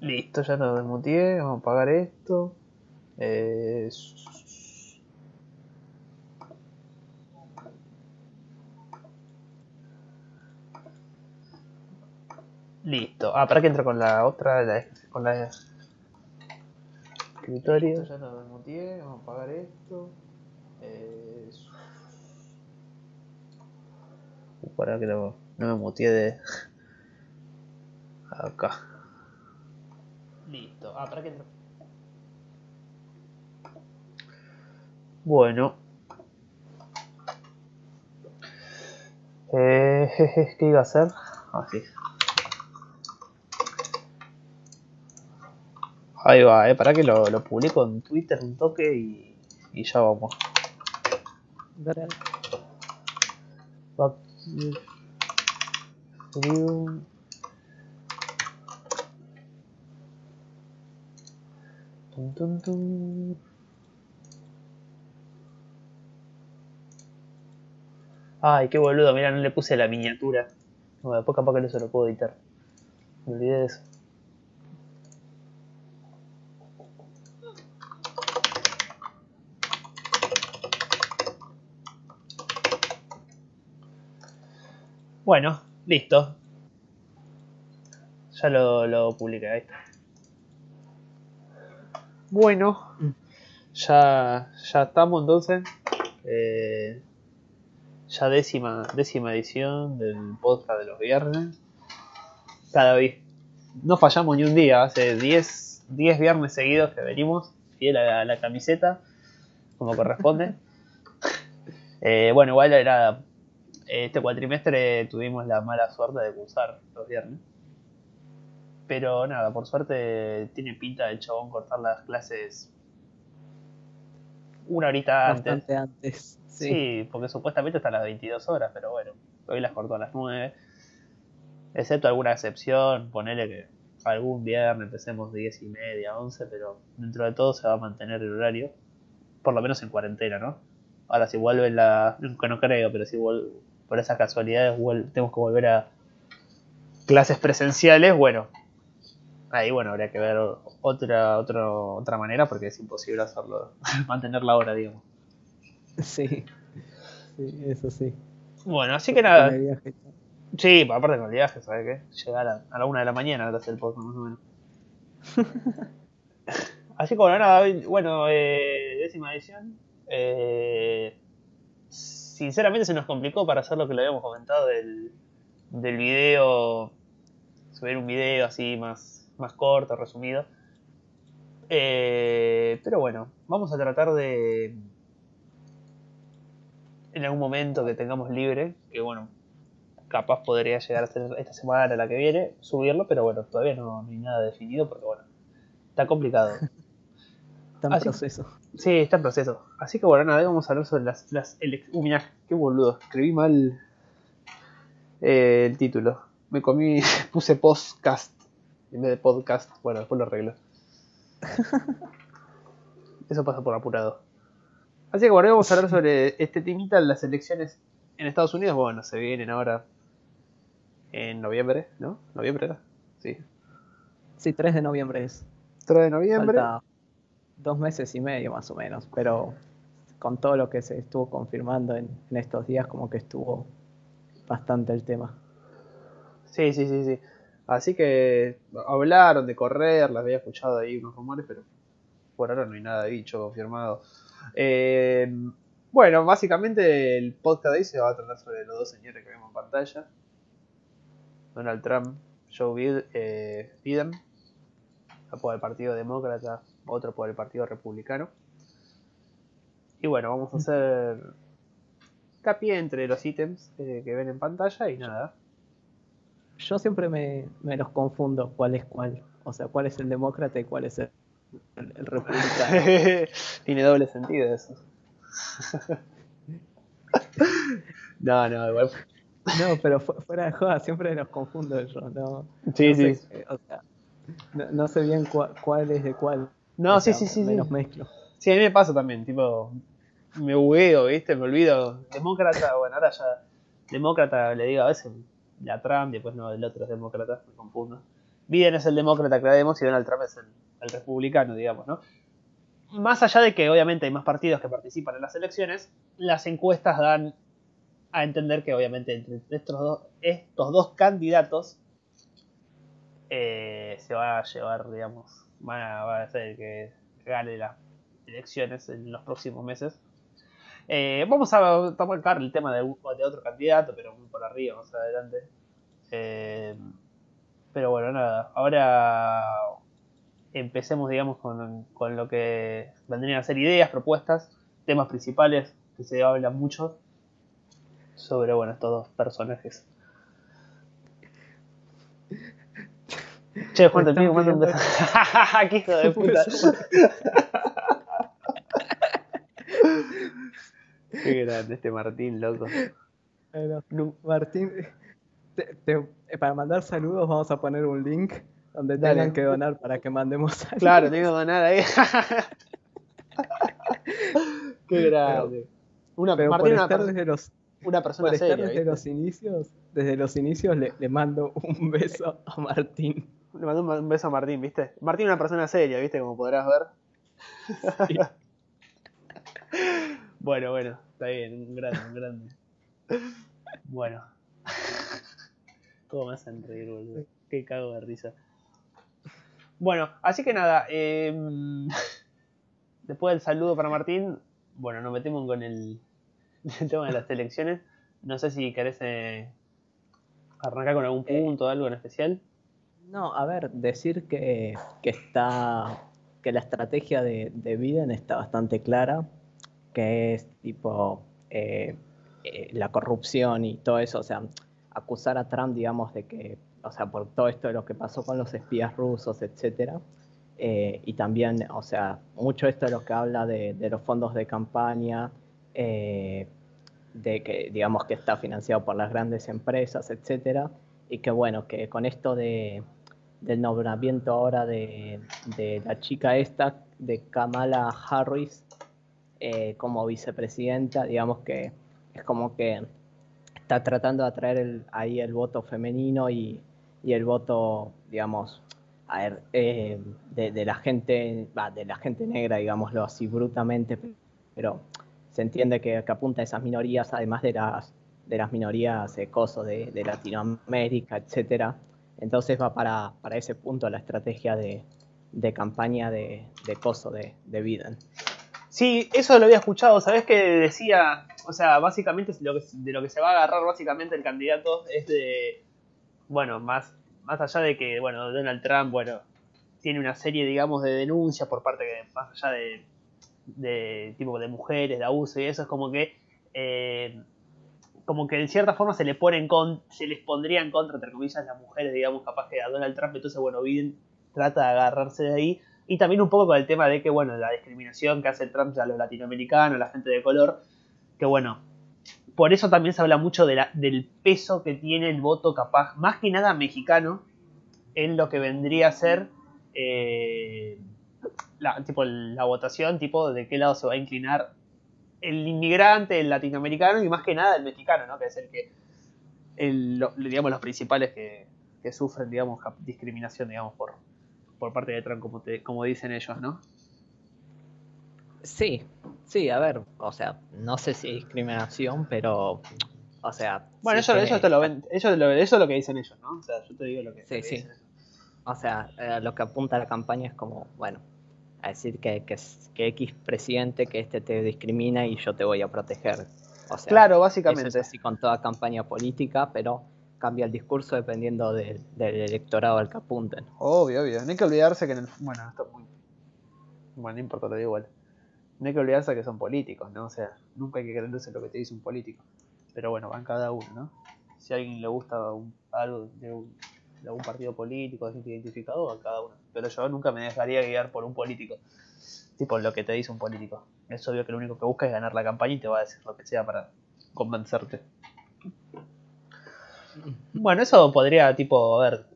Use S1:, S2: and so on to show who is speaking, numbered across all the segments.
S1: Listo, ya lo desmuteé. Vamos a apagar esto. Eh, Listo. Ah, para que entro con la otra, la- con la escritorio. Ya lo desmuteé. Vamos a apagar esto. Eh, Uh, para que no, no me muteé de acá. Ah, para que entro. Bueno. Eh, jeje, ¿Qué iba a hacer? Ah, sí. Ahí va, eh. Para que lo, lo publico en Twitter un toque y, y ya vamos.
S2: Dale,
S1: Ay, qué boludo, mira, no le puse la miniatura. No, después capaz que no se lo puedo editar. Me olvidé de eso. Bueno, listo. Ya lo, lo publiqué, ahí está. Bueno, ya, ya estamos entonces. Eh, ya décima, décima edición del podcast de los viernes. Cada vez. No fallamos ni un día, hace 10, 10 viernes seguidos que venimos, fiel a la, a la camiseta, como corresponde. Eh, bueno, igual era. Este cuatrimestre tuvimos la mala suerte de cursar los viernes. Pero nada, por suerte tiene pinta el chabón cortar las clases una horita antes.
S2: Bastante antes.
S1: Sí.
S2: Sí.
S1: porque supuestamente hasta las 22 horas, pero bueno, hoy las cortó a las 9. Excepto alguna excepción, ponele que algún viernes empecemos 10 y media, 11, pero dentro de todo se va a mantener el horario, por lo menos en cuarentena, ¿no? Ahora si vuelve la... que no creo, pero si por esas casualidades tenemos que volver a clases presenciales, bueno, ahí bueno, habría que ver otra, otra, otra manera porque es imposible hacerlo, mantener la hora, digamos.
S2: Sí. Sí, eso sí.
S1: Bueno, así que nada. Sí, aparte con el viaje, ¿sabes qué? Llegar a, a la una de la mañana ahora hacer el podcast más o menos. Así que bueno, nada, bueno, eh, décima edición. Eh, sinceramente se nos complicó para hacer lo que le habíamos comentado del, del video, subir un video así más, más corto, resumido. Eh, pero bueno, vamos a tratar de, en algún momento que tengamos libre, que bueno, capaz podría llegar a ser esta semana la que viene, subirlo, pero bueno, todavía no, no hay nada definido porque bueno, está complicado.
S2: Está en
S1: Así-
S2: proceso.
S1: Sí, está en proceso. Así que bueno, nada, vamos a hablar sobre las... las elec- uh, mirá, qué boludo, escribí mal eh, el título. Me comí, puse podcast en vez de podcast. Bueno, después lo arreglo. Eso pasa por apurado. Así que bueno, hoy vamos a hablar sobre este temita, las elecciones en Estados Unidos. Bueno, se vienen ahora en noviembre, ¿no? ¿Noviembre era? Sí.
S2: Sí, 3 de noviembre es.
S1: 3 de noviembre.
S2: Falta dos meses y medio más o menos, pero con todo lo que se estuvo confirmando en, en estos días, como que estuvo bastante el tema.
S1: Sí, sí, sí, sí. Así que hablaron de correr, las había escuchado ahí unos rumores, pero por ahora no hay nada dicho, confirmado. Eh, bueno, básicamente el podcast de hoy se va a tratar sobre los dos señores que vemos en pantalla. Donald Trump, Joe eh, Biden, por el Partido Demócrata, otro por el Partido Republicano. Y bueno, vamos a hacer capié entre los ítems eh, que ven en pantalla y nada.
S2: Yo siempre me, me los confundo cuál es cuál. O sea, cuál es el demócrata y cuál es el, el- el republicano.
S1: Tiene doble sentido eso. no, no, igual.
S2: No, pero fu- fuera de joda, siempre los confundo yo. No,
S1: Sí,
S2: no
S1: sí.
S2: sé, eh, o sea, no, no sé bien cua- cuál es de cuál.
S1: No,
S2: O
S1: sí,
S2: sea,
S1: sí, sí.
S2: Me
S1: sí.
S2: los mezclo.
S1: Sí, a mí me pasa también, tipo, me bugueo, ¿viste? Me olvido. Demócrata, bueno, ahora ya. Demócrata le digo a veces a Trump, después no, el otro es demócrata, me confundo. Biden es el demócrata, creemos, y Donald Trump es el, republicano, digamos, ¿no? Más allá de que obviamente hay más partidos que participan en las elecciones, las encuestas dan a entender que obviamente entre estos dos, estos dos candidatos eh, se va a llevar, digamos, va a ser el que gane las elecciones en los próximos meses. Eh, vamos a tomar el tema de, otro candidato, pero muy por arriba, más adelante. Eh, pero bueno, nada. Ahora empecemos, digamos, con, con, lo que vendrían a ser ideas, propuestas, temas principales que se hablan mucho sobre, bueno, estos dos personajes. Che, Juan, te pido un beso. ¡Qué hijo de puta! Qué grande este Martín, loco.
S2: Martín, para mandar saludos vamos a poner un link donde tengan que donar para que mandemos
S1: saludos. Claro, tengo que donar ahí. Qué grande.
S2: una, Martín, una, desde los,
S1: una persona seria.
S2: Desde los inicios, desde los inicios le, le mando un beso a Martín.
S1: Le mando un beso a Martín, ¿viste? Martín es una persona seria, ¿viste? Como podrás ver. Bueno, bueno, está bien, un grande, un grande. Bueno. ¿Cómo me hacen reír, boludo? Qué cago de risa. Bueno, así que nada, em, después del saludo para Martín, bueno, nos metemos con el, tema de las elecciones. No sé si querés eh, arrancar con algún eh, punto, algo en especial.
S2: No, a ver, decir que, está que la estrategia de, Biden está bastante clara, que es tipo eh, eh, la corrupción y todo eso, o sea, acusar a Trump, digamos, de que, o sea, por todo esto de lo que pasó con los espías rusos, etcétera, eh, y también, o sea, mucho esto de lo que habla de, de los fondos de campaña, de que, digamos, que está financiado por las grandes empresas, etcétera, y que bueno, que con esto de del nombramiento ahora de, la chica esta, de Kamala Harris, eh, como vicepresidenta, digamos que es como que está tratando de atraer ahí el voto femenino y, el voto, digamos, eh, de, la gente, de la gente negra, digámoslo así brutamente, pero se entiende que, apunta a esas minorías, además de las de las minorías de de, de Latinoamérica, etcétera, entonces va para, ese punto la estrategia de, campaña de, coso de, de Biden.
S1: Sí, eso lo había escuchado. ¿Sabes qué decía? O sea, básicamente lo que, de lo que se va a agarrar básicamente el candidato es de. Bueno, más, más allá de que, bueno, Donald Trump, bueno, tiene una serie, digamos, de denuncias por parte de, más allá de, de tipo de mujeres, de abuso y eso, es como que eh, como que en cierta forma se le ponen con, se les pondría en contra, entre comillas, las mujeres, digamos, capaz que a Donald Trump, entonces bueno, Biden trata de agarrarse de ahí, y también un poco con el tema de que, bueno, la discriminación que hace Trump a los latinoamericanos, a la gente de color, que bueno, por eso también se habla mucho del peso que tiene el voto capaz, más que nada mexicano, en lo que vendría a ser eh, la, tipo, la votación, tipo de qué lado se va a inclinar el inmigrante, el latinoamericano y más que nada el mexicano, ¿no? Que es el que, el, digamos, los principales que, sufren, digamos, discriminación, digamos, por, por parte de Trump, como, como dicen ellos, ¿no?
S2: Sí, sí, a ver, o sea, no sé si discriminación, pero, o sea...
S1: Bueno, eso, eso, lo ven, eso, es lo que dicen ellos, ¿no? O sea, yo te digo lo que,
S2: sí, sí. O sea, eh, lo que apunta a la campaña es como, bueno, a decir que, que, que, X presidente, que este te discrimina y yo te voy a proteger. O sea,
S1: claro, básicamente.
S2: es así con toda campaña política, pero cambia el discurso dependiendo del electorado al que apunten.
S1: Obvio, obvio. No hay que olvidarse que en el. Bueno, esto es muy. Bueno, no importa, lo digo igual. No hay que olvidarse que son políticos, ¿no? O sea, nunca hay que creerse lo que te dice un político. Pero bueno, van cada uno, ¿no? Si a alguien le gusta algo de un de algún partido político, de identificado, a cada uno. Pero yo nunca me dejaría guiar por un político. Tipo lo que te dice un político. Es obvio que lo único que busca es ganar la campaña y te va a decir lo que sea para convencerte. Bueno, eso podría, tipo, a ver,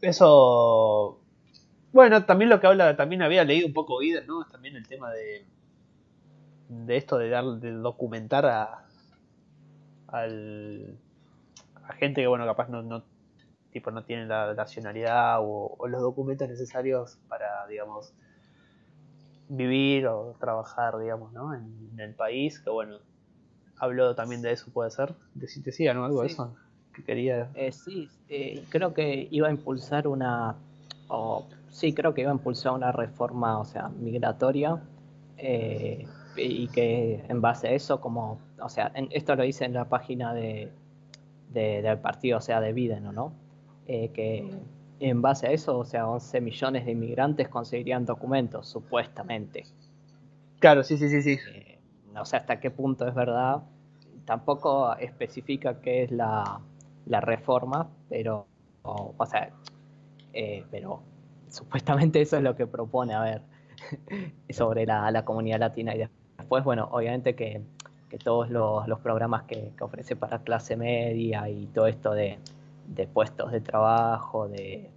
S1: eso... Bueno, también lo que habla, también había leído un poco Ider, ¿no? También el tema de, de esto de dar, de documentar a, al, a gente que, bueno, capaz no, no tipo no tienen la nacionalidad o, los documentos necesarios para, digamos, vivir o trabajar, digamos, ¿no? En, el país, que bueno, habló también de eso, puede ser. De si te decía, ¿no? Algo de eso que quería.
S2: Eh, sí, eh, creo que iba a impulsar una, o sí, creo que iba a impulsar una reforma, o sea, migratoria. Eh, y que en base a eso, como, o sea, esto lo hice en la página de, del partido, o sea, de Biden, ¿no? Eh, que en base a eso, o sea, 11 millones de inmigrantes conseguirían documentos, supuestamente.
S1: Claro, sí, sí, sí, sí.
S2: No sé hasta qué punto es verdad. Tampoco especifica qué es la, la reforma, pero, o, sea, eh, pero supuestamente eso es lo que propone, a ver, sobre la, la comunidad latina. Y después, bueno, obviamente que, que todos los, los programas que, que ofrece para clase media y todo esto de de puestos de trabajo, de,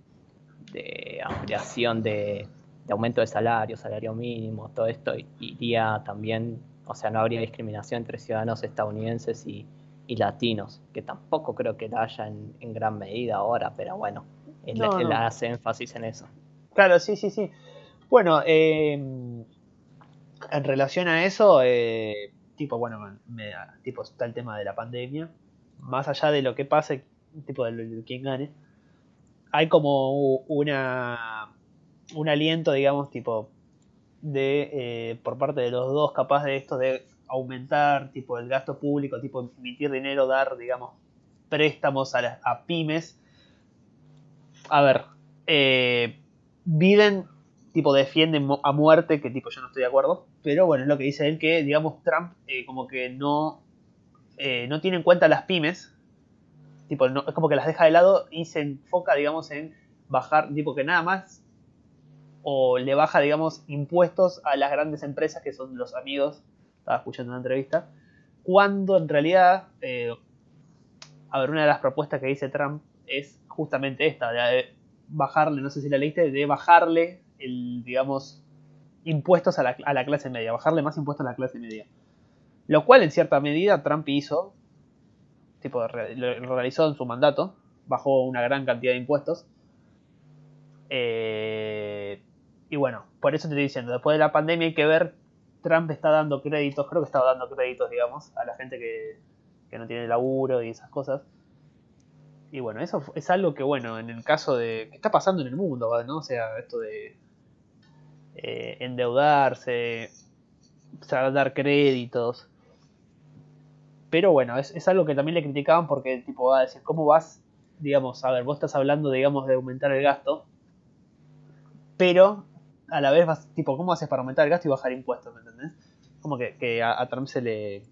S2: ampliación de, aumento de salario, salario mínimo, todo esto iría también, o sea, no habría discriminación entre ciudadanos estadounidenses y, latinos, que tampoco creo que la haya en, gran medida ahora, pero bueno, él, hace énfasis en eso.
S1: Claro, sí, sí, sí. Bueno, em, en relación a eso, eh, tipo, bueno, me, tipo, está el tema de la pandemia. Más allá de lo que pase, tipo de, quien gane, hay como una un aliento, digamos, tipo de eh, por parte de los dos capaz de esto de aumentar tipo el gasto público, tipo emitir dinero, dar, digamos, préstamos a, a pymes. A ver, eh, Biden tipo defiende a muerte, que tipo yo no estoy de acuerdo, pero bueno, es lo que dice él que, digamos, Trump eh, como que no, eh, no tiene en cuenta las pymes tipo, no, es como que las deja de lado y se enfoca, digamos, en bajar, tipo que nada más, o le baja, digamos, impuestos a las grandes empresas que son los amigos, estaba escuchando una entrevista, cuando en realidad, eh, a ver, una de las propuestas que dice Trump es justamente esta, de bajarle, no sé si la leíste, de bajarle el, digamos, impuestos a la, a la clase media, bajarle más impuestos a la clase media. Lo cual en cierta medida Trump hizo tipo, lo realizó en su mandato, bajó una gran cantidad de impuestos. Eh, y bueno, por eso te estoy diciendo, después de la pandemia hay que ver, Trump está dando créditos, creo que estaba dando créditos, digamos, a la gente que, no tiene laburo y esas cosas. Y bueno, eso es algo que, bueno, en el caso de... que está pasando en el mundo, ¿no? O sea, esto de eh, endeudarse, dar créditos. Pero bueno, es, algo que también le criticaban porque tipo va a decir, ¿cómo vas? Digamos, a ver, vos estás hablando, digamos, de aumentar el gasto, pero a la vez vas, tipo, ¿cómo haces para aumentar el gasto y bajar impuestos? ¿Me entendés? Como que, a, Trump se le,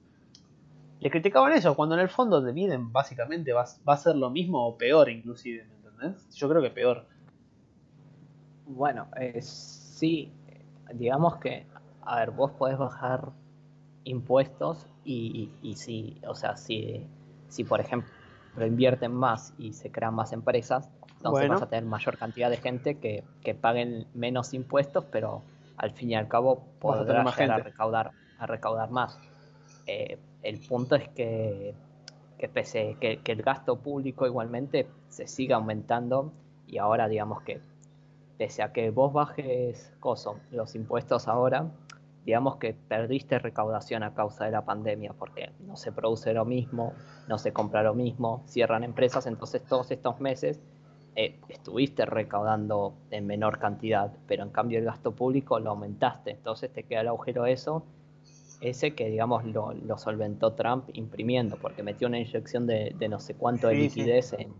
S1: le criticaban eso, cuando en el fondo de Biden básicamente va, va a ser lo mismo o peor inclusive, ¿me entendés? Yo creo que peor.
S2: Bueno, eh, sí, digamos que, a ver, vos podés bajar impuestos y, y si, o sea, si, si por ejemplo invierten más y se crean más empresas, entonces vas a tener mayor cantidad de gente que, que, paguen menos impuestos, pero al fin y al cabo podrás a, recaudar, a recaudar más. Eh, el punto es que, que pese que, que, el gasto público igualmente se siga aumentando y ahora digamos que pese a que vos bajes coso, los impuestos ahora, digamos que perdiste recaudación a causa de la pandemia, porque no se produce lo mismo, no se compra lo mismo, cierran empresas, entonces todos estos meses eh, estuviste recaudando en menor cantidad, pero en cambio el gasto público lo aumentaste, entonces te queda el agujero eso, ese que digamos lo, solventó Trump imprimiendo, porque metió una inyección de, no sé cuánto de liquidez en,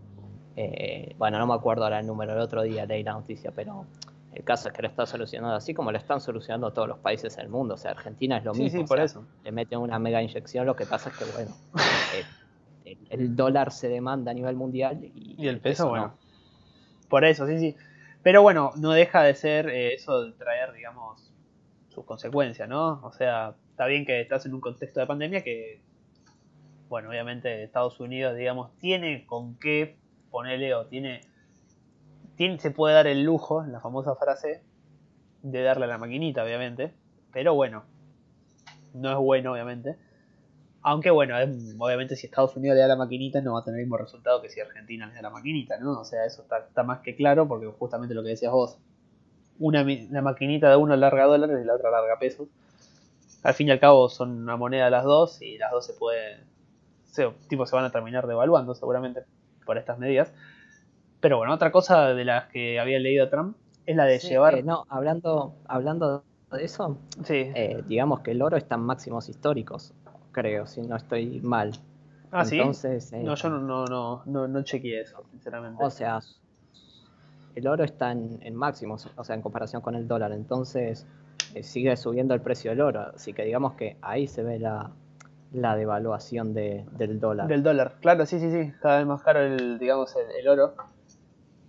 S2: eh, bueno, no me acuerdo ahora el número, el otro día leí la noticia, pero el caso es que lo está solucionando así como lo están solucionando todos los países del mundo. O sea, Argentina es lo mismo.
S1: Sí, por eso.
S2: Le meten una mega inyección, lo que pasa es que, bueno, eh, el, dólar se demanda a nivel mundial
S1: y, el peso, bueno. Por eso, sí, sí. Pero bueno, no deja de ser eh, eso de traer, digamos, sus consecuencias, ¿no? O sea, está bien que estás en un contexto de pandemia que, bueno, obviamente Estados Unidos, digamos, tiene con qué ponerle o tiene se puede dar el lujo, la famosa frase, de darle a la maquinita, obviamente. Pero bueno, no es bueno, obviamente. Aunque bueno, obviamente si Estados Unidos le da la maquinita no va a tener el mismo resultado que si Argentina le da la maquinita, ¿no? O sea, eso está, más que claro porque justamente lo que decías vos, una, la maquinita de uno larga dólares y la otra larga pesos. Al fin y al cabo son una moneda las dos y las dos se pueden, se, tipo se van a terminar devaluando seguramente por estas medidas. Pero bueno, otra cosa de las que había leído Trump es la de llevar...
S2: Eh, no, hablando, hablando de eso,
S1: sí.
S2: Eh, digamos que el oro está en máximos históricos creo, si no estoy mal.
S1: Ah, Entonces, sí. no, yo no, no, no, no, chequeé eso, sinceramente.
S2: O sea, el oro está en, máximos, o sea, en comparación con el dólar. Entonces, eh, sigue subiendo el precio del oro. Así que digamos que ahí se ve la, la devaluación de, del dólar.
S1: Del dólar, claro, sí, sí, sí. Cada vez más caro el, digamos, el, oro.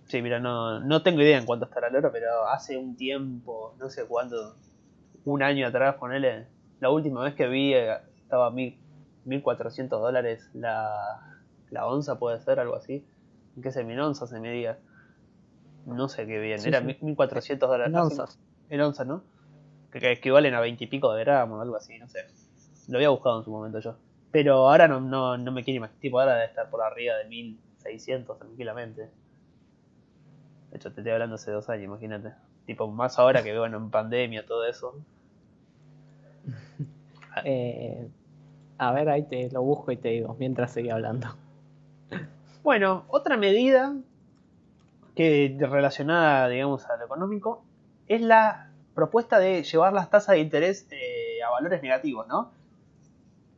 S1: Sí, mira, no, no tengo idea en cuánto estará el oro, pero hace un tiempo, no sé cuánto, un año atrás, ponele, la última vez que vi eh, estaba a mil, 1400 dólares la, la onza, puede ser, algo así. ¿En qué se en onza se medía? No sé qué bien, era 1400 dólares.
S2: En onzas.
S1: En onzas, ¿no? Que, equivalen a 20 y pico de gramos, algo así, no sé. Lo había buscado en su momento yo. Pero ahora no, no, no me quiero imaginar, tipo ahora de estar por arriba de 1600 tranquilamente. De hecho, te estoy hablando hace dos años, imagínate. Tipo, más ahora que veo en pandemia, todo eso.
S2: Eh, a ver, ahí te lo busco y te digo, mientras sigue hablando.
S1: Bueno, otra medida que relacionada, digamos, a lo económico, es la propuesta de llevar las tasas de interés eh, a valores negativos, ¿no?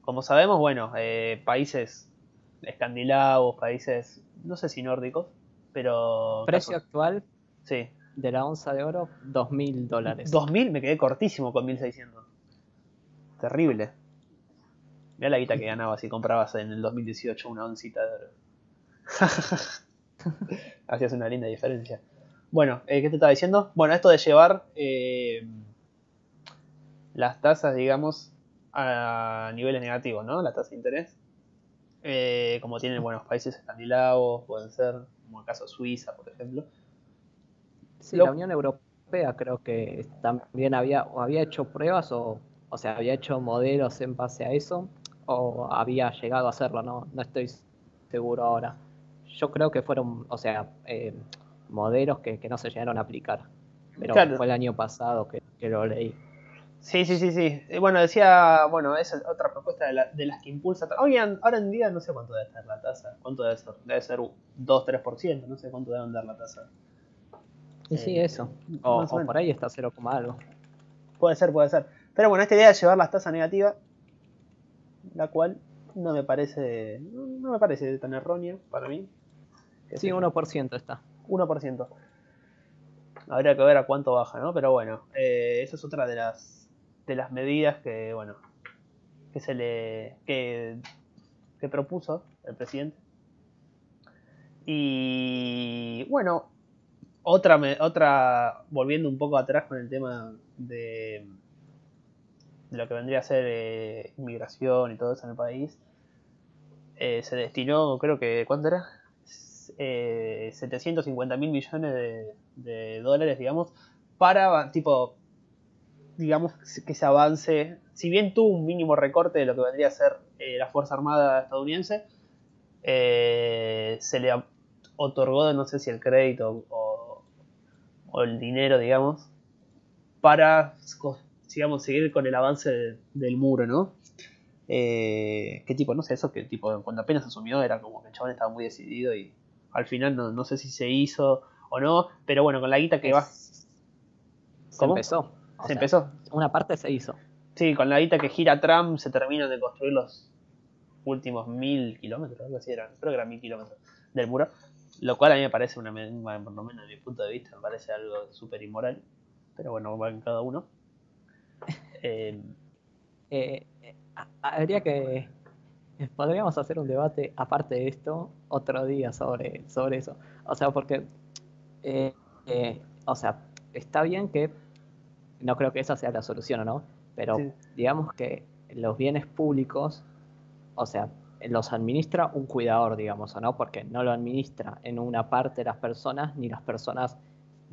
S1: Como sabemos, bueno, eh, países escandinavos, países, no sé si nórdicos, pero...
S2: Precio actual
S1: sí.
S2: de la onza de oro, 2.000 dólares.
S1: 2.000 me quedé cortísimo con 1.600. Terrible. Mira la guita que ganabas si comprabas en el 2018 una oncita de oro. Hacías una linda diferencia. Bueno, eh, ¿qué te estaba diciendo? Bueno, esto de llevar eh, las tasas, digamos, a niveles negativos, ¿no? La tasa de interés. Eh, como tienen buenos países escandinavos, pueden ser, como el caso de Suiza, por ejemplo.
S2: Sí, la Unión Europea creo que también había, había hecho pruebas o o sea, había hecho modelos en base a eso o había llegado a hacerlo, no, no estoy seguro ahora. Yo creo que fueron, o sea, eh, modelos que, no se llegaron a aplicar. Pero fue el año pasado que, lo leí.
S1: Sí, sí, sí, sí. Bueno, decía, bueno, esa es otra propuesta de, las que impulsa. Hoy, ahora en día no sé cuánto debe estar la tasa. ¿Cuánto debe ser? Debe ser 2-3%, no sé cuánto debe andar la tasa.
S2: Y sí, eso. O, o por ahí está 0, algo.
S1: Puede ser, puede ser. Pero bueno, esta idea de llevar las tasas negativas, la cual no me parece no me parece tan errónea para mí.
S2: Sí, 1% está.
S1: 1%. Habría que ver a cuánto baja, ¿no? Pero bueno, eh, esa es otra de las de las medidas que, bueno, que se le que, que propuso el presidente. Y bueno, otra otra volviendo un poco atrás con el tema de lo que vendría a ser eh, inmigración y todo eso en el país, eh, se destinó, creo que, ¿cuánto era? Eh, 750 mil millones de, dólares, digamos, para, tipo, digamos, que se avance, si bien tuvo un mínimo recorte de lo que vendría a ser eh, la Fuerza Armada estadounidense, se le otorgó, no sé si el crédito o, o el dinero, digamos, para sigamos, seguir con el avance del muro, ¿no? Eh, ¿Qué tipo? No sé, eso que tipo, cuando apenas asumió era como que el chabón estaba muy decidido y al final no, sé si se hizo o no, pero bueno, con la guita que va...
S2: Se empezó.
S1: Se empezó.
S2: Una parte se hizo.
S1: Sí, con la guita que gira Trump se terminan de construir los últimos mil kilómetros, algo así eran, creo que eran mil kilómetros del muro, lo cual a mí me parece, una, por lo menos desde mi punto de vista, me parece algo súper inmoral, pero bueno, va en cada uno.
S2: Eh, eh, habría que. Podríamos hacer un debate aparte de esto otro día sobre, sobre eso. O sea, porque. Eh, o sea, está bien que. No creo que esa sea la solución, ¿no? Pero digamos que los bienes públicos, o sea, los administra un cuidador, digamos, ¿no? Porque no lo administra en una parte de las personas, ni las personas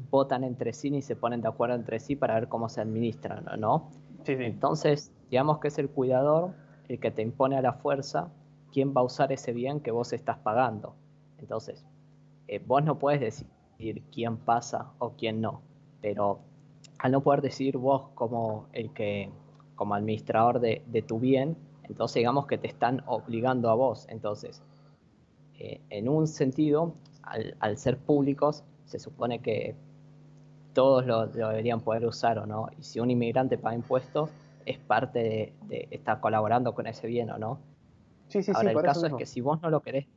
S2: votan entre sí ni se ponen de acuerdo entre sí para ver cómo se administran, ¿no?
S1: Sí,
S2: Entonces, digamos que es el cuidador el que te impone a la fuerza quién va a usar ese bien que vos estás pagando. Entonces, eh, vos no puedes decidir quién pasa o quién no, pero al no poder decidir vos como el que, como administrador de, tu bien, entonces digamos que te están obligando a vos. Entonces, eh, en un sentido, al, ser públicos, se supone que todos lo, deberían poder usar o no. Y si un inmigrante paga impuestos, es parte de, de estar colaborando con ese bien o no. Sí, sí, Ahora, el caso es que si vos no lo querés,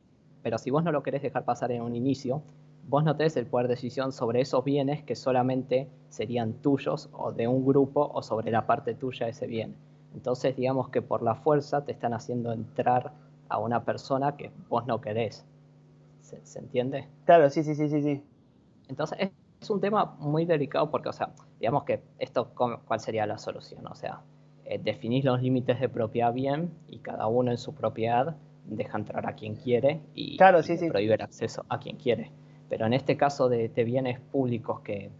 S2: pero si vos no lo querés dejar pasar en un inicio, vos no tenés el poder de decisión sobre esos bienes que solamente serían tuyos o de un grupo o sobre la parte tuya de ese bien. Entonces, digamos que por la fuerza te están haciendo entrar a una persona que vos no querés. ¿Se, entiende?
S1: Claro, sí, sí, sí, sí, sí.
S2: Entonces, es, un tema muy delicado porque, o sea, digamos que esto, ¿cuál sería la solución? O sea, eh, definís los límites de propiedad bien y cada uno en su propiedad deja entrar a quien quiere y,
S1: claro, sí, sí.
S2: prohíbe el acceso a quien quiere. Pero en este caso de, bienes públicos que,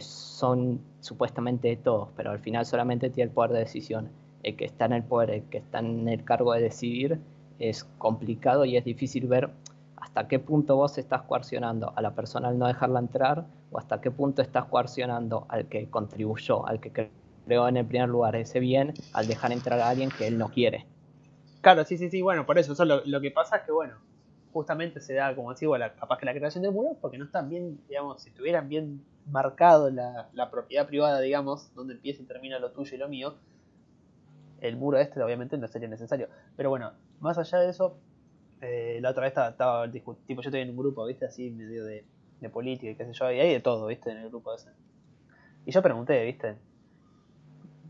S2: son supuestamente de todos, pero al final solamente tiene el poder de decisión, el que está en el poder, el que está en el cargo de decidir, es complicado y es difícil ver hasta qué punto vos estás coercionando a la persona al no dejarla entrar o hasta qué punto estás coercionando al que contribuyó, al que creó en el primer lugar ese bien, al dejar entrar a alguien que él no quiere.
S1: Claro, sí, sí, sí, bueno, por eso, lo que pasa es que, bueno, justamente se da, como decía, la, capaz que la creación del muro, porque no están bien, digamos, si tuvieran bien marcado la, propiedad privada, digamos, donde empieza y termina lo tuyo y lo mío, el muro este obviamente no sería necesario. Pero bueno, más allá de eso, eh, la otra vez estaba, estaba tipo, yo estoy en un grupo, viste, así medio de, de política y qué sé yo, y hay de todo, viste, en el grupo ese. Y yo pregunté, viste,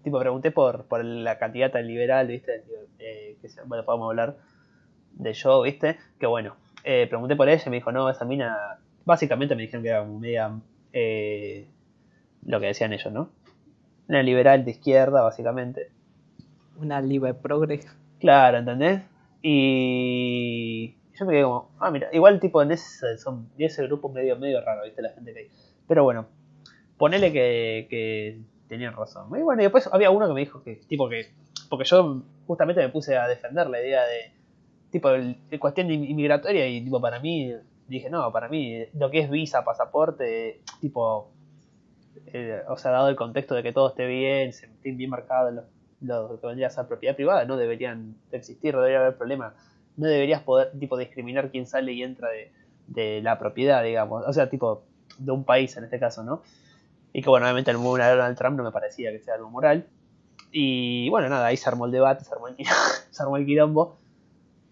S1: tipo pregunté por, por la candidata liberal, viste, eh, que bueno, podemos hablar de yo, ¿viste? Que bueno, eh, pregunté por ella y me dijo, no, esa mina, básicamente me dijeron que era como media, eh, lo que decían ellos, ¿no? Una liberal de izquierda, básicamente.
S2: Una libre progres.
S1: Claro, ¿entendés? Y yo me quedé como, ah, mira, igual tipo en ese, son, ese grupo medio, medio raro, ¿viste? La gente que hay. Pero bueno, ponele que, que tenían razón. Y bueno, y después había uno que me dijo que, tipo que, porque yo justamente me puse a defender la idea de tipo, el, cuestión inmigratoria y tipo, para mí, dije, no, para mí, lo que es visa, pasaporte, tipo, eh, o sea, dado el contexto de que todo esté bien, se estén bien marcado lo, lo, que vendría a ser propiedad privada, no deberían existir, no debería haber problema. No deberías poder, tipo, discriminar quién sale y entra de, de la propiedad, digamos. O sea, tipo, de un país en este caso, ¿no? Y que bueno, obviamente el moral de Donald Trump no me parecía que sea algo moral. Y bueno, nada, ahí se armó el debate, se armó el, se armó el quilombo.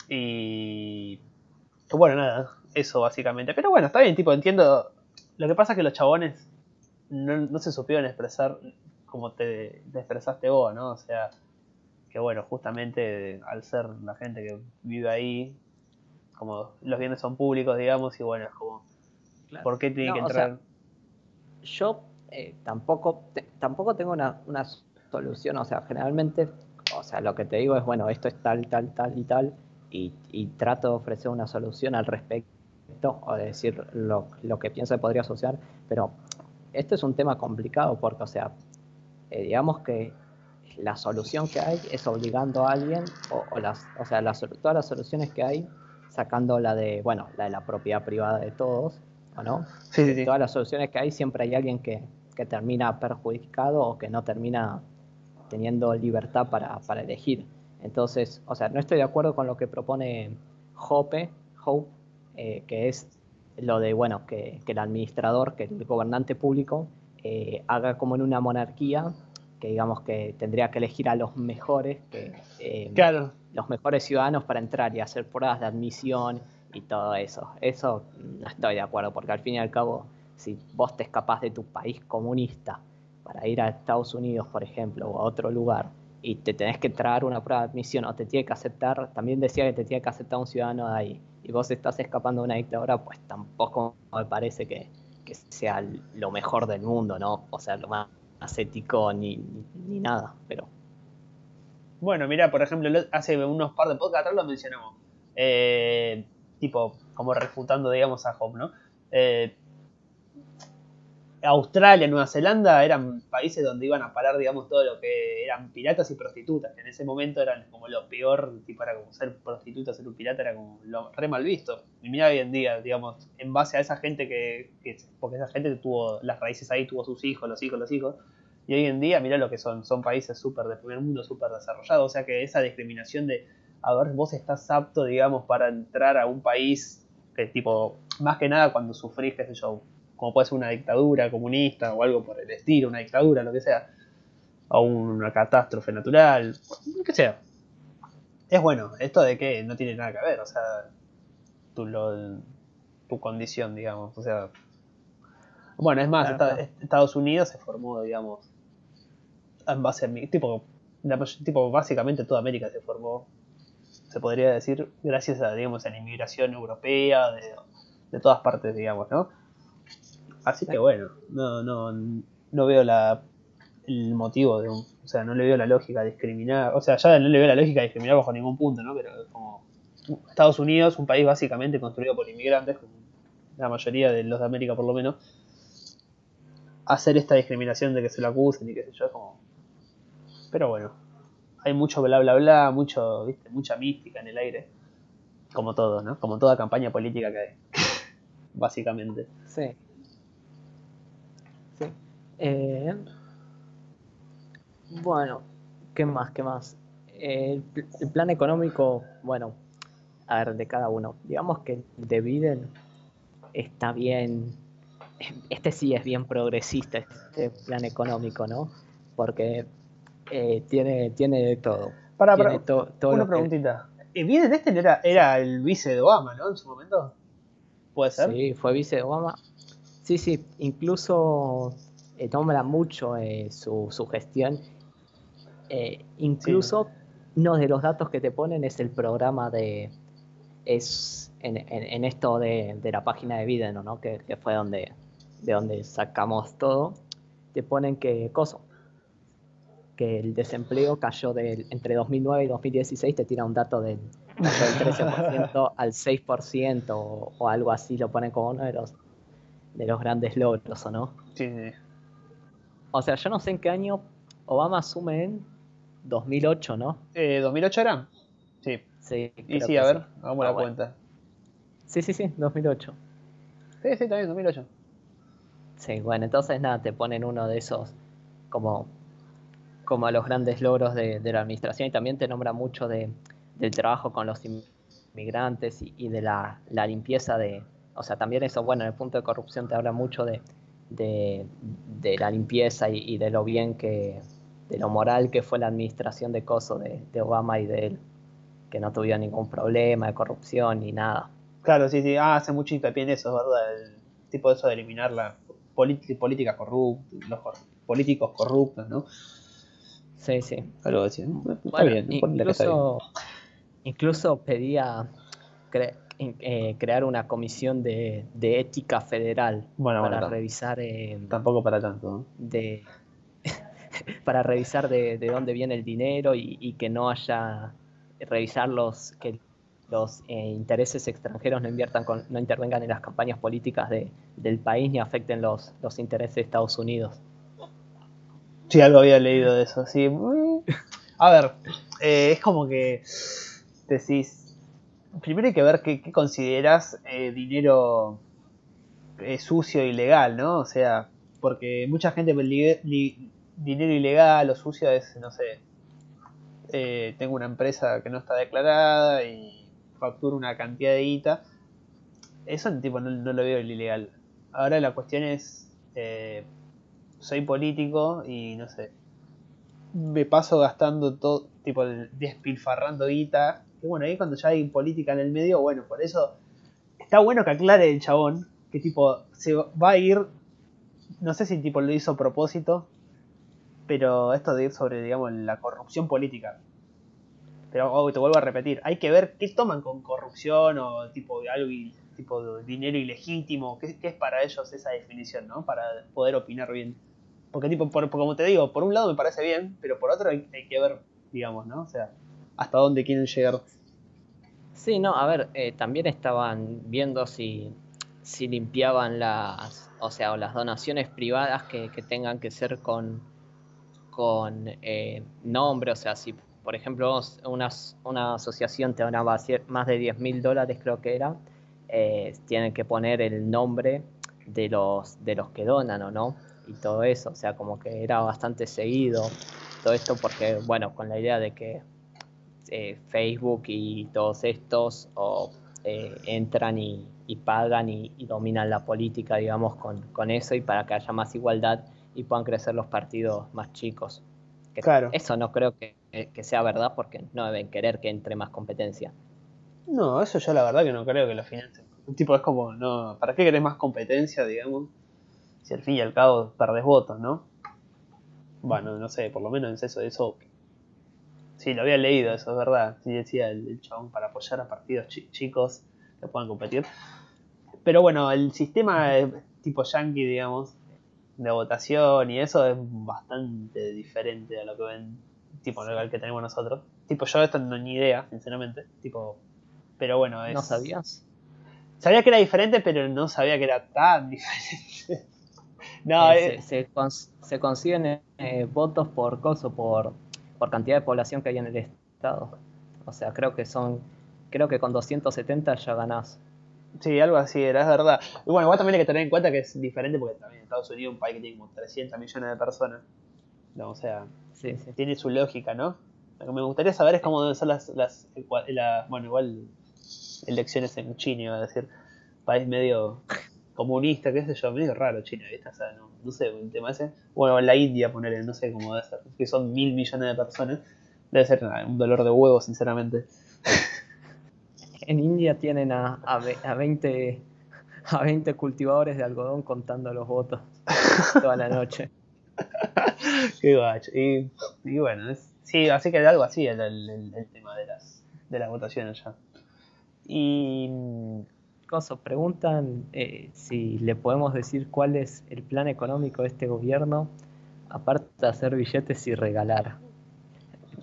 S1: Y. Bueno, nada, eso básicamente. Pero bueno, está bien, tipo, entiendo. Lo que pasa es que los chabones no, se supieron expresar como te, expresaste vos, ¿no? O sea, que bueno, justamente al ser la gente que vive ahí, como los bienes son públicos, digamos, y bueno, es como, ¿por qué tiene que entrar?
S2: yo eh, tampoco, tampoco tengo una, una solución, o sea, generalmente, o sea, lo que te digo es, bueno, esto es tal, tal, tal y tal, y, trato de ofrecer una solución al respecto o de decir lo, que pienso que podría asociar, pero este es un tema complicado porque, o sea, eh, digamos que la solución que hay es obligando a alguien, o, las, o sea, todas las soluciones que hay, sacando la de, bueno, la de la propiedad privada de todos, ¿o no?
S1: Sí,
S2: Todas las soluciones que hay, siempre hay alguien que, que termina perjudicado o que no termina teniendo libertad para, para elegir. Entonces, o sea, no estoy de acuerdo con lo que propone Hope, Hope eh, que es lo de, bueno, que, el administrador, que el gobernante público, eh, haga como en una monarquía, que digamos que tendría que elegir a los mejores, que,
S1: eh, claro.
S2: los mejores ciudadanos para entrar y hacer pruebas de admisión y todo eso. Eso no estoy de acuerdo, porque al fin y al cabo, si vos te escapás de tu país comunista para ir a Estados Unidos, por ejemplo, o a otro lugar, y te tenés que traer una prueba de admisión o te tiene que aceptar, también decía que te tiene que aceptar un ciudadano de ahí, y vos estás escapando de una dictadura, pues tampoco me parece que, sea lo mejor del mundo, ¿no? O sea, lo más, ético ni, nada, pero...
S1: Bueno, mira, por ejemplo, hace unos par de podcasts atrás lo mencionamos. Eh, tipo, como refutando, digamos, a Hope, ¿no? Eh, Australia, Nueva Zelanda eran países donde iban a parar, digamos, todo lo que eran piratas y prostitutas, que en ese momento eran como lo peor, tipo era como ser prostituta, ser un pirata era como lo re mal visto. Y mira hoy en día, digamos, en base a esa gente que, que porque esa gente tuvo las raíces ahí, tuvo sus hijos, los hijos, los hijos, y hoy en día, mira lo que son, son países súper de primer mundo, súper desarrollados, o sea que esa discriminación de, a ver, vos estás apto, digamos, para entrar a un país, que tipo, más que nada cuando sufrís, qué sé yo, como puede ser una dictadura comunista o algo por el estilo, una dictadura, lo que sea, o una catástrofe natural, lo que sea. Es bueno, esto de que no tiene nada que ver, o sea, tu, tu condición, digamos, o sea... Bueno, es más, Estados Unidos se formó, digamos, en base a tipo, tipo, básicamente toda América se formó, se podría decir, gracias a, digamos, a la inmigración europea de, de todas partes, digamos, ¿no? Así que bueno, no, no, no veo la, el motivo de o sea, no le veo la lógica de discriminar, o sea, ya no le veo la lógica de discriminar bajo ningún punto, ¿no? Pero como Estados Unidos, un país básicamente construido por inmigrantes, como la mayoría de los de América por lo menos, hacer esta discriminación de que se lo acusen y qué sé yo, es como... Pero bueno, hay mucho bla bla bla, mucho, viste, mucha mística en el aire, como todo, ¿no? Como toda campaña política que hay, básicamente.
S2: Sí. Eh, bueno, ¿qué más? ¿Qué más? el, plan económico, bueno, a ver, de cada uno. Digamos que el de Biden está bien. Este sí es bien progresista, este plan económico, ¿no? Porque eh, tiene, tiene de todo.
S1: Para, para una preguntita. Que... Biden este era, era el vice de Obama, ¿no? En su momento. ¿Puede ser?
S2: Sí, fue vice de Obama. Sí, sí, incluso eh, nombra mucho eh, su, su, gestión. Eh, incluso uno de los datos que te ponen es el programa de. Es en, en, esto de, de, la página de Biden, ¿no? Que, que, fue donde, de donde sacamos todo. Te ponen que. Coso, que el desempleo cayó del, entre 2009 y 2016, te tira un dato del, del 13% al 6% o, o, algo así, lo ponen como uno de los, de los grandes logros, ¿o no?
S1: Sí, sí.
S2: O sea, yo no sé en qué año Obama asume en 2008, ¿no?
S1: Eh, ¿2008 era? Sí.
S2: Sí.
S1: Y sí, a ver, hagamos la ah, cuenta.
S2: Sí, sí, sí, 2008.
S1: Sí, sí, también, 2008.
S2: Sí, bueno, entonces nada, te ponen uno de esos como, como los grandes logros de, la administración y también te nombra mucho de, del trabajo con los inmigrantes y, de la, la, limpieza de, o sea, también eso, bueno, en el punto de corrupción te habla mucho de, de, la limpieza y, de lo bien que, de lo moral que fue la administración de Coso de, Obama y de él, que no tuvieron ningún problema de corrupción ni nada.
S1: Claro, sí, sí, ah, hace mucho hincapié en eso, ¿verdad? El tipo de eso de eliminar la política corrupta, los políticos corruptos, ¿no?
S2: Sí, sí.
S1: Algo así, Está bien,
S2: incluso, incluso pedía, eh, crear una comisión de, ética federal
S1: para
S2: revisar. Eh,
S1: tampoco para tanto.
S2: De, para revisar de, dónde viene el dinero y, que no haya. revisar los. que los eh, intereses extranjeros no inviertan con, no intervengan en las campañas políticas del país ni afecten los, los intereses de Estados Unidos.
S1: Sí, algo había leído de eso, sí. A ver, es como que decís, primero hay que ver qué, consideras eh, dinero eh, sucio e ilegal, ¿no? O sea, porque mucha gente dinero ilegal o sucio es, no sé, eh, tengo una empresa que no está declarada y facturo una cantidad de guita. Eso tipo no, lo veo ilegal. Ahora la cuestión es, soy político y no sé, me paso gastando todo, tipo despilfarrando guita bueno, ahí cuando ya hay política en el medio, bueno, por eso está bueno que aclare el chabón, que tipo, se va a ir, no sé si tipo lo hizo a propósito, pero esto de ir sobre, digamos, la corrupción política. Pero oh, te vuelvo a repetir, hay que ver qué toman con corrupción o tipo algo tipo dinero ilegítimo, qué, es para ellos esa definición, ¿no? Para poder opinar bien. Porque tipo, por, como te digo, por un lado me parece bien, pero por otro hay, hay que ver, digamos, ¿no? O sea, hasta dónde quieren llegar.
S2: Sí, no, a ver, eh, también estaban viendo si, si limpiaban las, o sea, las donaciones privadas que, tengan que ser con, con eh, nombre, o sea, si por ejemplo una, una asociación te donaba más de 10 mil dólares, creo que era, eh, tienen que poner el nombre de los, de los que donan o no, y todo eso, o sea, como que era bastante seguido todo esto porque, bueno, con la idea de que eh, Facebook y todos estos o, eh, entran y, pagan y, dominan la política, digamos, con, eso y para que haya más igualdad y puedan crecer los partidos más chicos. claro. Eso no creo que, sea verdad porque no deben querer que entre más competencia.
S1: No, eso yo la verdad que no creo que lo financien. Tipo es como, no, ¿para qué querés más competencia, digamos? Si al fin y al cabo perdés votos, ¿no? Bueno, no sé, por lo menos eso, eso Sí, lo había leído, eso es verdad. Sí, decía el, chabón para apoyar a partidos chicos que puedan competir. Pero bueno, el sistema tipo yankee, digamos, de votación y eso es bastante diferente a lo que ven, tipo, el que tenemos nosotros. Tipo, yo esto no ni idea, sinceramente. Tipo, pero bueno, es...
S2: ¿No sabías?
S1: Sabía que era diferente, pero no sabía que era tan diferente.
S2: no, eh, se, se, consiguen eh, votos por coso, por por cantidad de población que hay en el estado. O sea, creo que son, creo que con 270 ya ganás.
S1: Sí, algo así era, es verdad. Y bueno, igual también hay que tener en cuenta que es diferente porque también Estados Unidos es un país que tiene como 300 millones de personas. No, o sea, tiene su lógica, ¿no? Lo que me gustaría saber es cómo deben ser las, las, bueno, igual elecciones en China, iba a decir, país medio comunista, qué sé yo, medio raro China, ¿viste? O sea, no, no sé, el tema ese. Bueno, en la India, ponerle, no sé cómo debe ser, que son mil millones de personas, debe ser un dolor de huevo, sinceramente.
S2: En India tienen a, a, a 20 a 20 cultivadores de algodón contando los votos toda la noche.
S1: Qué guacho. Y, y bueno, sí, así que algo así el, el, el, tema de las, de las votaciones ya. Y
S2: Coso, preguntan eh, si le podemos decir cuál es el plan económico de este gobierno, aparte de hacer billetes y regalar.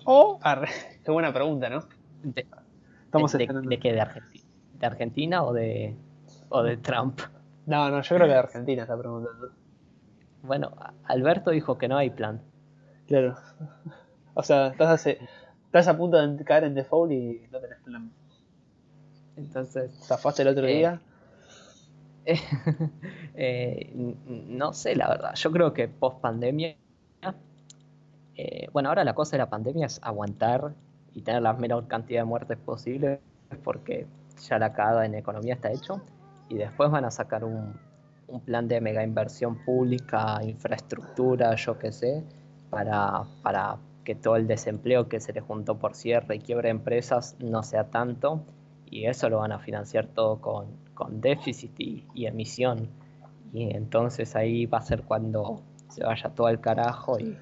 S1: Oh, qué buena pregunta, ¿no?
S2: De, Estamos de, de, qué? ¿De, Argentina? ¿De Argentina o de, o de Trump?
S1: No, no, yo creo que de Argentina está preguntando.
S2: Bueno, Alberto dijo que no hay plan.
S1: Claro. O sea, estás, estás a punto de caer en default y no tenés plan.
S2: Entonces.
S1: ¿Zafaste el otro día?
S2: Eh, no sé, la verdad. Yo creo que post pandemia. Eh, bueno, ahora la cosa de la pandemia es aguantar y tener la menor cantidad de muertes posible, porque ya la cagada en economía está hecho. Y después van a sacar un, un plan de mega inversión pública, infraestructura, yo qué sé, para, para que todo el desempleo que se le juntó por cierre y quiebre de empresas no sea tanto y eso lo van a financiar todo con, con déficit y, emisión. Y entonces ahí va a ser cuando se vaya todo al carajo y,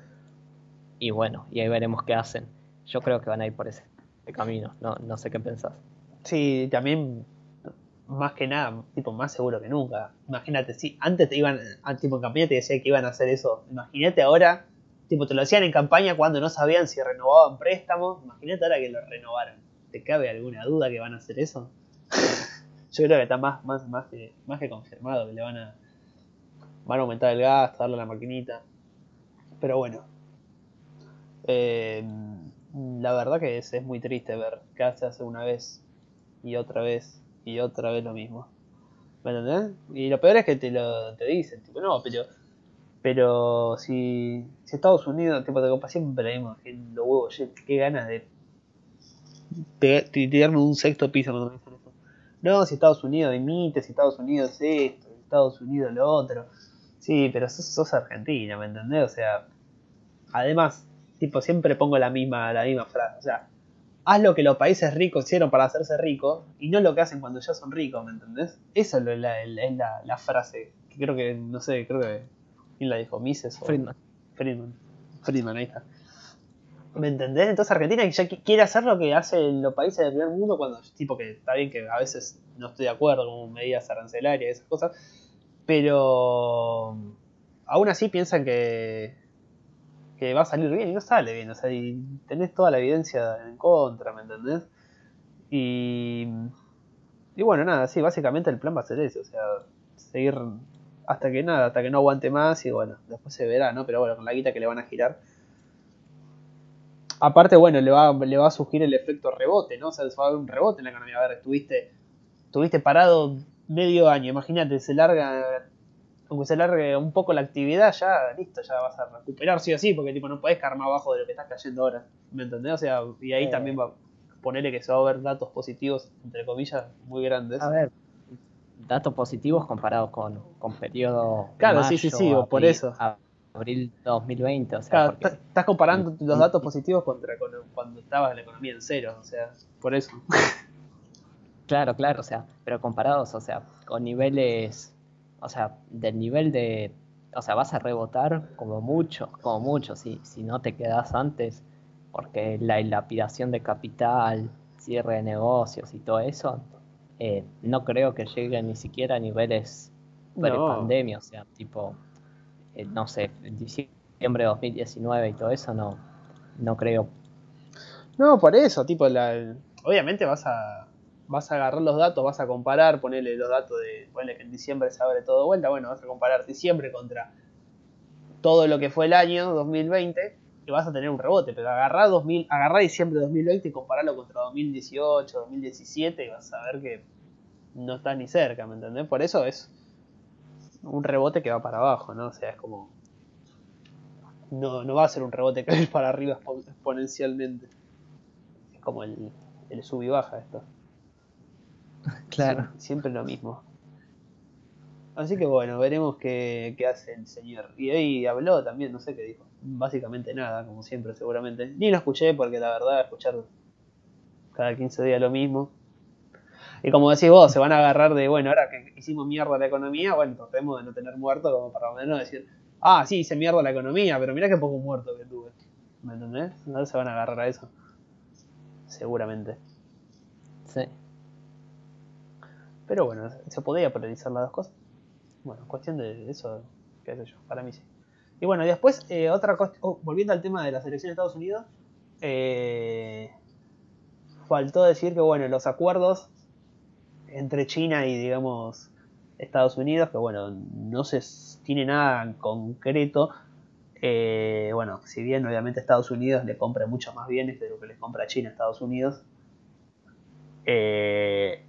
S2: y bueno, y ahí veremos qué hacen. Yo creo que van a ir por ese camino, no, no sé qué pensás.
S1: Sí, también más que nada, tipo, más seguro que nunca. Imagínate, si antes te iban, tipo en campaña te decía que iban a hacer eso. Imagínate ahora, tipo, te lo hacían en campaña cuando no sabían si renovaban préstamos. Imagínate ahora que lo renovaron. ¿Te cabe alguna duda que van a hacer eso? Yo creo que está más, más, más, que, más que confirmado que le van a, van a aumentar el gasto, darle a la maquinita. Pero bueno. Eh, la verdad que es, muy triste ver que se hace una vez y otra vez y otra vez lo mismo. ¿Me entendés? Y lo peor es que te lo te dicen, tipo, no, pero pero si, si Estados Unidos, tipo, te copa siempre lo que lo qué ganas de tirarme un sexto piso cuando me eso. No, si Estados Unidos emite, si Estados Unidos esto, si Estados Unidos lo otro. Sí, pero sos, sos Argentina, ¿me entendés? O sea, además, tipo, siempre pongo la misma, la misma frase. O sea, haz lo que los países ricos hicieron para hacerse ricos y no lo que hacen cuando ya son ricos, ¿me entendés? Esa es la, la, la, frase que creo que, no sé, creo que. ¿Quién la dijo? ¿Mises? O
S2: Friedman.
S1: Friedman. Friedman, ahí está. ¿Me entendés? Entonces Argentina ya quiere hacer lo que hacen los países del primer mundo cuando, tipo que está bien que a veces no estoy de acuerdo con medidas arancelarias y esas cosas, pero aún así piensan que, que va a salir bien y no sale bien, o sea, y tenés toda la evidencia en contra, ¿me entendés? Y, y bueno, nada, sí, básicamente el plan va a ser ese, o sea, seguir hasta que nada, hasta que no aguante más y bueno, después se verá, ¿no? Pero bueno, con la guita que le van a girar. Aparte, bueno, le va, le va a surgir el efecto rebote, ¿no? O sea, se va a ver un rebote en la economía. A ver, estuviste, estuviste parado medio año, imagínate, se larga, aunque se largue un poco la actividad, ya listo, ya vas a recuperar sí o sí, porque tipo no podés caer más abajo de lo que estás cayendo ahora, ¿me entendés? O sea, y ahí
S2: Eh.
S1: también va a ponerle que se va a ver datos positivos, entre comillas, muy grandes.
S2: A ver, datos positivos comparados con, con periodo.
S1: Claro, sí, sí, sí,
S2: mayo,
S1: por eso.
S2: Abril 2020, o sea,
S1: Claro,
S2: porque-
S1: estás comparando los datos positivos contra con- cuando estaba la economía en cero, o sea, por eso.
S2: Claro, claro, o sea, pero comparados, o sea, con niveles, o sea, del nivel de, o sea, vas a rebotar como mucho, como mucho, si, si no te quedas antes, porque la dilapidación de capital, cierre de negocios y todo eso, eh, no creo que llegue ni siquiera a niveles
S1: No.
S2: pre-pandemia, o sea, tipo, eh, no sé, diciembre de 2019 y todo eso, no, no creo.
S1: No, por eso, tipo, la, obviamente vas a, vas a agarrar los datos, vas a comparar, ponerle los datos de, ponele que en diciembre se abre todo de vuelta, bueno, vas a comparar diciembre contra todo lo que fue el año 2020 y vas a tener un rebote, pero agarrá, 2000, agarrá diciembre de 2020 y compararlo contra 2018, 2017 y vas a ver que no estás ni cerca, ¿me entendés? Por eso es un rebote que va para abajo, ¿no? O sea, es como... No, no va a ser un rebote que va para arriba expo- exponencialmente. Es como el, el sub y baja esto. Sie- Siempre lo mismo. Así que bueno, veremos qué, qué hace el señor. Y hoy habló también, no sé qué dijo. Básicamente nada, como siempre, seguramente. Ni lo escuché porque la verdad, escuchar cada 15 días lo mismo. Y como decís vos, se van a agarrar de, bueno, ahora que hicimos mierda la economía, bueno, tratemos de no tener muertos, como para lo menos decir, ah, sí, hice mierda la economía, pero mirá qué poco muerto que tuve. ¿Me entendés? Ahora se van a agarrar a eso. Seguramente.
S2: Sí.
S1: Pero bueno, se podía priorizar las dos cosas. Bueno, cuestión de eso, qué sé yo, para mí sí. Y bueno, después, eh, otra cosa, oh, volviendo al tema de las elecciones de Estados Unidos, eh, faltó decir que, bueno, los acuerdos entre China y, digamos, Estados Unidos, que, bueno, no se tiene nada en concreto. eh, bueno, si bien obviamente Estados Unidos le compra muchos más bienes de lo que le compra China a Estados Unidos, eh,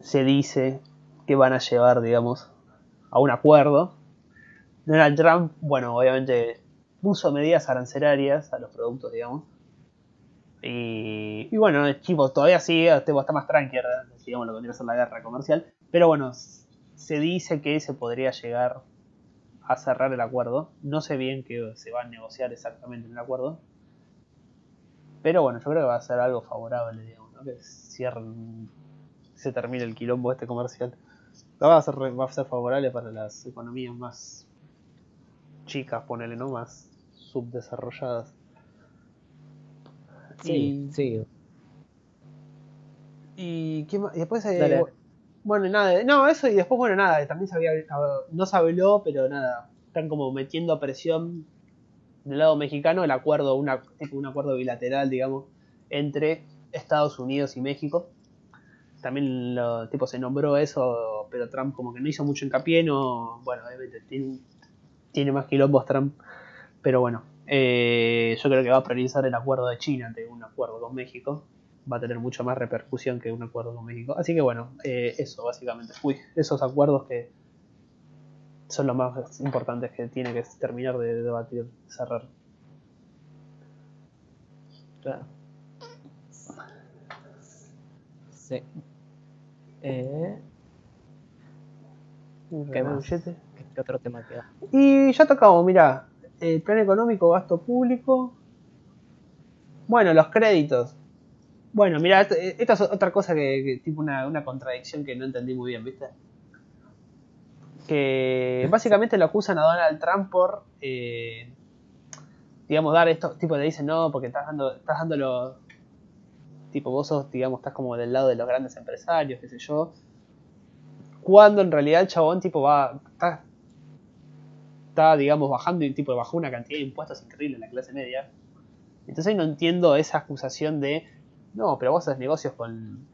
S1: se dice que van a llevar, digamos, a un acuerdo. Donald Trump, bueno, obviamente puso medidas arancelarias a los productos, digamos. Y, y bueno, tipo todavía sigue, este está más tranquilo, digamos, lo que a ser la guerra comercial. Pero bueno, se dice que se podría llegar a cerrar el acuerdo. No sé bien qué se va a negociar exactamente en el acuerdo. Pero bueno, yo creo que va a ser algo favorable, digamos, ¿no? que cierren, se termine el quilombo este comercial. Va a ser, va a ser favorable para las economías más chicas, ponele, ¿no? Más subdesarrolladas.
S2: Sí,
S1: Y-
S2: sí.
S1: Y, ¿qué más? y después, eh, bueno, nada, no, eso y después, bueno, nada, también se había, no se habló, pero nada, están como metiendo presión del lado mexicano el acuerdo, una, tipo un acuerdo bilateral, digamos, entre Estados Unidos y México. También lo, tipo se nombró eso, pero Trump como que no hizo mucho hincapié, no, bueno, obviamente tiene, tiene más quilombos Trump, pero bueno, eh, yo creo que va a priorizar el acuerdo de China ante un acuerdo con México. Va a tener mucha más repercusión que un acuerdo con México. Así que bueno, eh, eso básicamente. Uy, esos acuerdos que son los más importantes que tiene que terminar de debatir, cerrar.
S2: Claro. Sí. Eh, ¿Qué más?
S1: Billete.
S2: ¿qué, qué otro tema queda?
S1: Y ya tocamos, mira, el plan económico, gasto público. Bueno, los créditos. Bueno, mira, esto, esta es otra cosa que, tipo una, contradicción que no entendí muy bien, ¿viste? Que básicamente lo acusan a Donald Trump por, eh, digamos, dar estos tipos le dicen no, porque estás dando, estás dando los, tipo vos sos, digamos, estás como del lado de los grandes empresarios, qué sé yo. Cuando en realidad el chabón tipo va, está digamos, bajando y tipo bajó una cantidad de impuestos increíble en la clase media. Entonces ahí no entiendo esa acusación de, no, pero vos haces negocios con,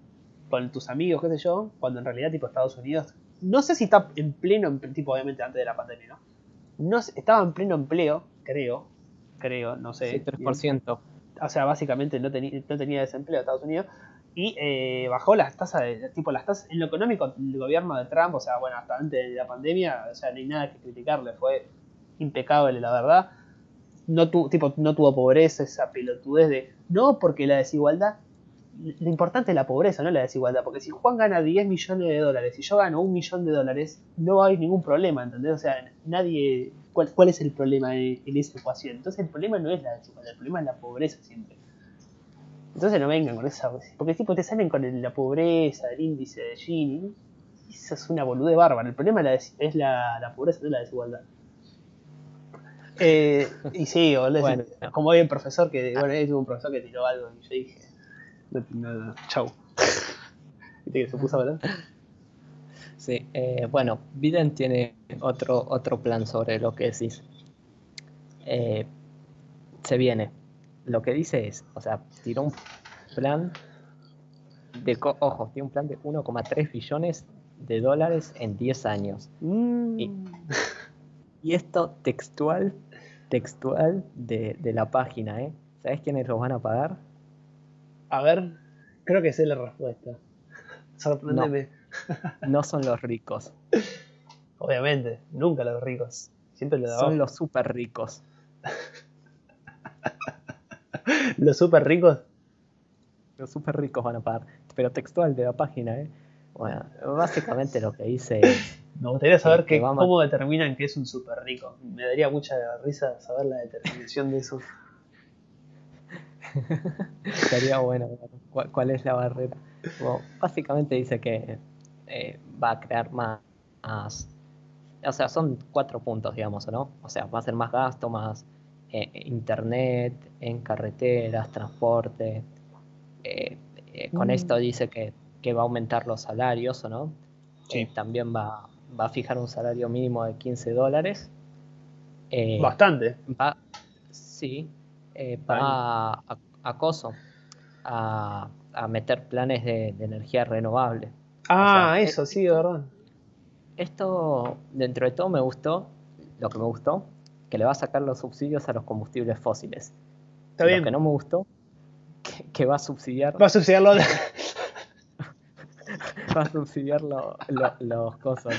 S1: con tus amigos, qué sé yo, cuando en realidad tipo Estados Unidos no sé si está en pleno, tipo obviamente antes de la pandemia, ¿no? no estaba en pleno empleo, creo, creo, no sé.
S2: Sí, 3%.
S1: O sea, básicamente no, tenía no tenía desempleo en Estados Unidos y eh, bajó las tasas, de, tipo las tasas en lo económico el gobierno de Trump, o sea, bueno, hasta antes de la pandemia, o sea, no hay nada que criticarle, fue impecable, la verdad. No, tipo, no tuvo pobreza, esa pelotudez de, no, porque la desigualdad, lo importante es la pobreza, no la desigualdad, porque si Juan gana 10 millones de dólares y yo gano un millón de dólares, no hay ningún problema, ¿entendés? O sea, nadie, ¿cuál, cuál es el problema en esa ecuación? Entonces el problema no es la desigualdad, el problema es la pobreza siempre. Entonces no vengan con esa. Porque tipo te salen con la pobreza, el índice de Gini. Eso es una boludez bárbara. El problema es la, pobreza, no la desigualdad. Eh, y sí, bueno. como hay un profesor que. Bueno, es un profesor que tiró algo y yo dije. No, no, chau. ¿Viste que se puso a hablar?
S2: Sí, eh, bueno, Biden tiene otro, otro plan sobre lo que decís. Eh, se viene lo que dice es, o sea, tiró un plan de, ojo, tiene un plan de 1,3 billones de dólares en 10 años. Mm. Y, esto textual, textual de, la página, ¿eh? ¿Sabes quiénes los van a pagar?
S1: A ver, creo que sé la respuesta. Sorprendeme.
S2: No, son los ricos.
S1: Obviamente, nunca los ricos. Siempre lo
S2: Son los súper ricos.
S1: Los súper ricos.
S2: Los súper ricos van a pagar. Pero textual de la página, ¿eh? Bueno, básicamente lo que dice es.
S1: Me gustaría saber que, cómo determinan que es un súper rico. Me daría mucha risa saber la determinación de eso.
S2: Estaría bueno. ¿Cuál, es la barrera? básicamente dice que eh, va a crear más, O sea, son cuatro puntos, digamos, ¿no? O sea, va a ser más gasto, más eh, internet, en carreteras, transporte. Eh, eh, con mm. esto dice que, va a aumentar los salarios, ¿o no? también va, va, a fijar un salario mínimo de 15 dólares.
S1: Bastante.
S2: Va, sí, va a, acoso a, a, meter planes de, energía renovable.
S1: Ah, eso, sí, de verdad.
S2: Esto, dentro de todo, me gustó. Lo que me gustó que le va a sacar los subsidios a los combustibles fósiles.
S1: Está bien.
S2: Lo que no me gustó, que, va a subsidiar.
S1: Va a subsidiar
S2: va a subsidiar los cosas,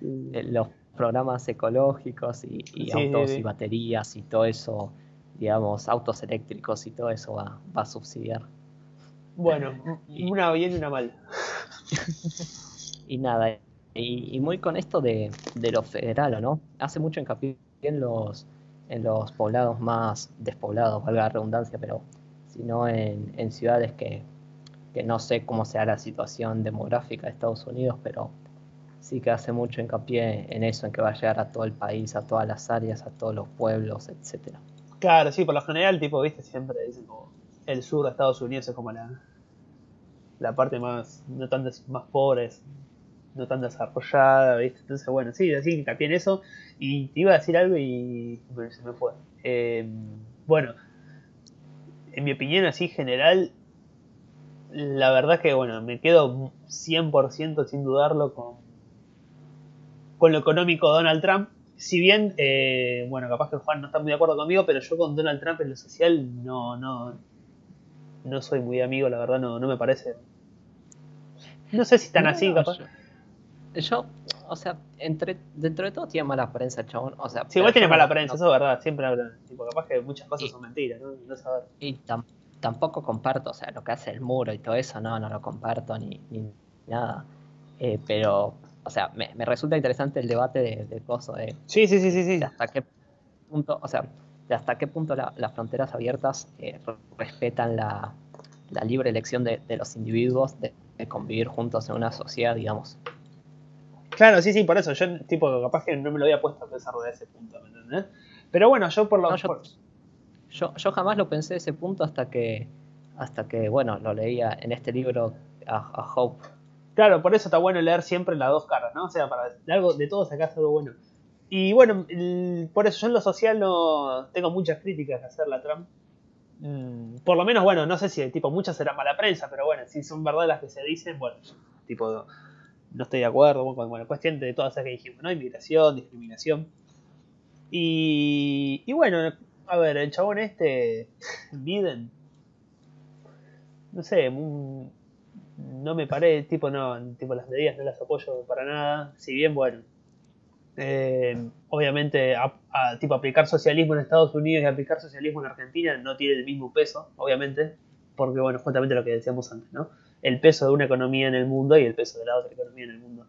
S2: eh, los, programas ecológicos y, autos y baterías y todo eso, digamos, autos eléctricos y todo eso va, a subsidiar.
S1: Bueno, una bien y una mal.
S2: y nada, y, muy con esto de, de lo federal, ¿o no? Hace mucho hincapié en los, en los poblados más despoblados, valga la redundancia, pero sino en, en ciudades que, que, no sé cómo sea la situación demográfica de Estados Unidos, pero sí que hace mucho hincapié en eso, en que va a llegar a todo el país, a todas las áreas, a todos los pueblos, etcétera.
S1: Claro, sí, por lo general, tipo, viste, siempre dicen como el sur de Estados Unidos es como la, la parte más, no tan más pobre, no tan desarrollada, ¿viste? Entonces, bueno, sí, así hincapié en eso. Y te iba a decir algo y se me fue. Eh, bueno, en mi opinión así general, la verdad que, bueno, me quedo 100% sin dudarlo con, con lo económico de Donald Trump. Si bien, eh, bueno, capaz que Juan no está muy de acuerdo conmigo, pero yo con Donald Trump en lo social no, no, no soy muy amigo, la verdad no, no me parece. No sé si están así, capaz
S2: yo, o sea, entre, dentro de todo tiene mala prensa chabón. O sea,
S1: sí, igual tiene mala prensa, eso es verdad, siempre hablan. Tipo, capaz que muchas cosas son mentiras, ¿no? no saber.
S2: Y tampoco comparto, o sea, lo que hace el muro y todo eso, no, no lo comparto ni, ni nada. Eh, pero, o sea, me, me, resulta interesante el debate de, de coso de.
S1: Sí, sí, sí, sí. sí.
S2: hasta qué punto, o sea, de hasta qué punto las fronteras abiertas eh, respetan la, la, libre elección de, de los individuos de, de convivir juntos en una sociedad, digamos.
S1: Claro, sí, sí, por eso. Yo, tipo, capaz que no me lo había puesto a pensar de ese punto, ¿me entendés? Pero bueno, yo por lo menos.
S2: yo, yo, jamás lo pensé de ese punto hasta que, hasta que bueno, lo leía en este libro a, Hope.
S1: Claro, por eso está bueno leer siempre las dos caras, ¿no? O sea, para de, algo, de todo sacar algo bueno. Y bueno, por eso yo en lo social no tengo muchas críticas a hacer la Trump. Mm, por lo menos, bueno, no sé si tipo muchas serán mala prensa, pero bueno, si son verdad las que se dicen, bueno, tipo no estoy de acuerdo. Bueno, cuestión de todas esas que dijimos, ¿no? Inmigración, discriminación. Y, y bueno, a ver, el chabón este, Biden, no sé, no me paré, tipo, no, tipo las medidas no las apoyo para nada, si bien, bueno, eh, obviamente, tipo aplicar socialismo en Estados Unidos y aplicar socialismo en Argentina no tiene el mismo peso, obviamente, porque, bueno, justamente lo que decíamos antes, ¿no? El peso de una economía en el mundo y el peso de la otra economía en el mundo.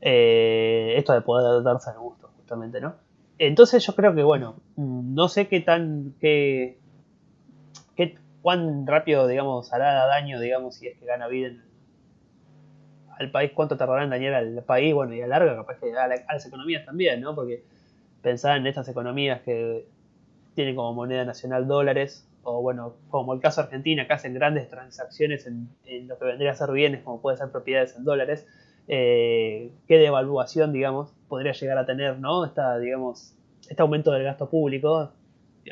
S1: Eh, esto de poder darse al gusto, justamente, ¿no? Entonces yo creo que, bueno, no sé qué tan, qué, qué cuán rápido, digamos, hará daño, digamos, si es que gana Biden al país, cuánto tardará en dañar al país, bueno, y a larga, capaz que a, las economías también, ¿no? Porque pensar en estas economías que tienen como moneda nacional dólares, o bueno, como el caso de Argentina, que hacen grandes transacciones en, lo que vendría a ser bienes, como puede ser propiedades en dólares, eh, qué devaluación, digamos, podría llegar a tener, ¿no? Esta, digamos, este aumento del gasto público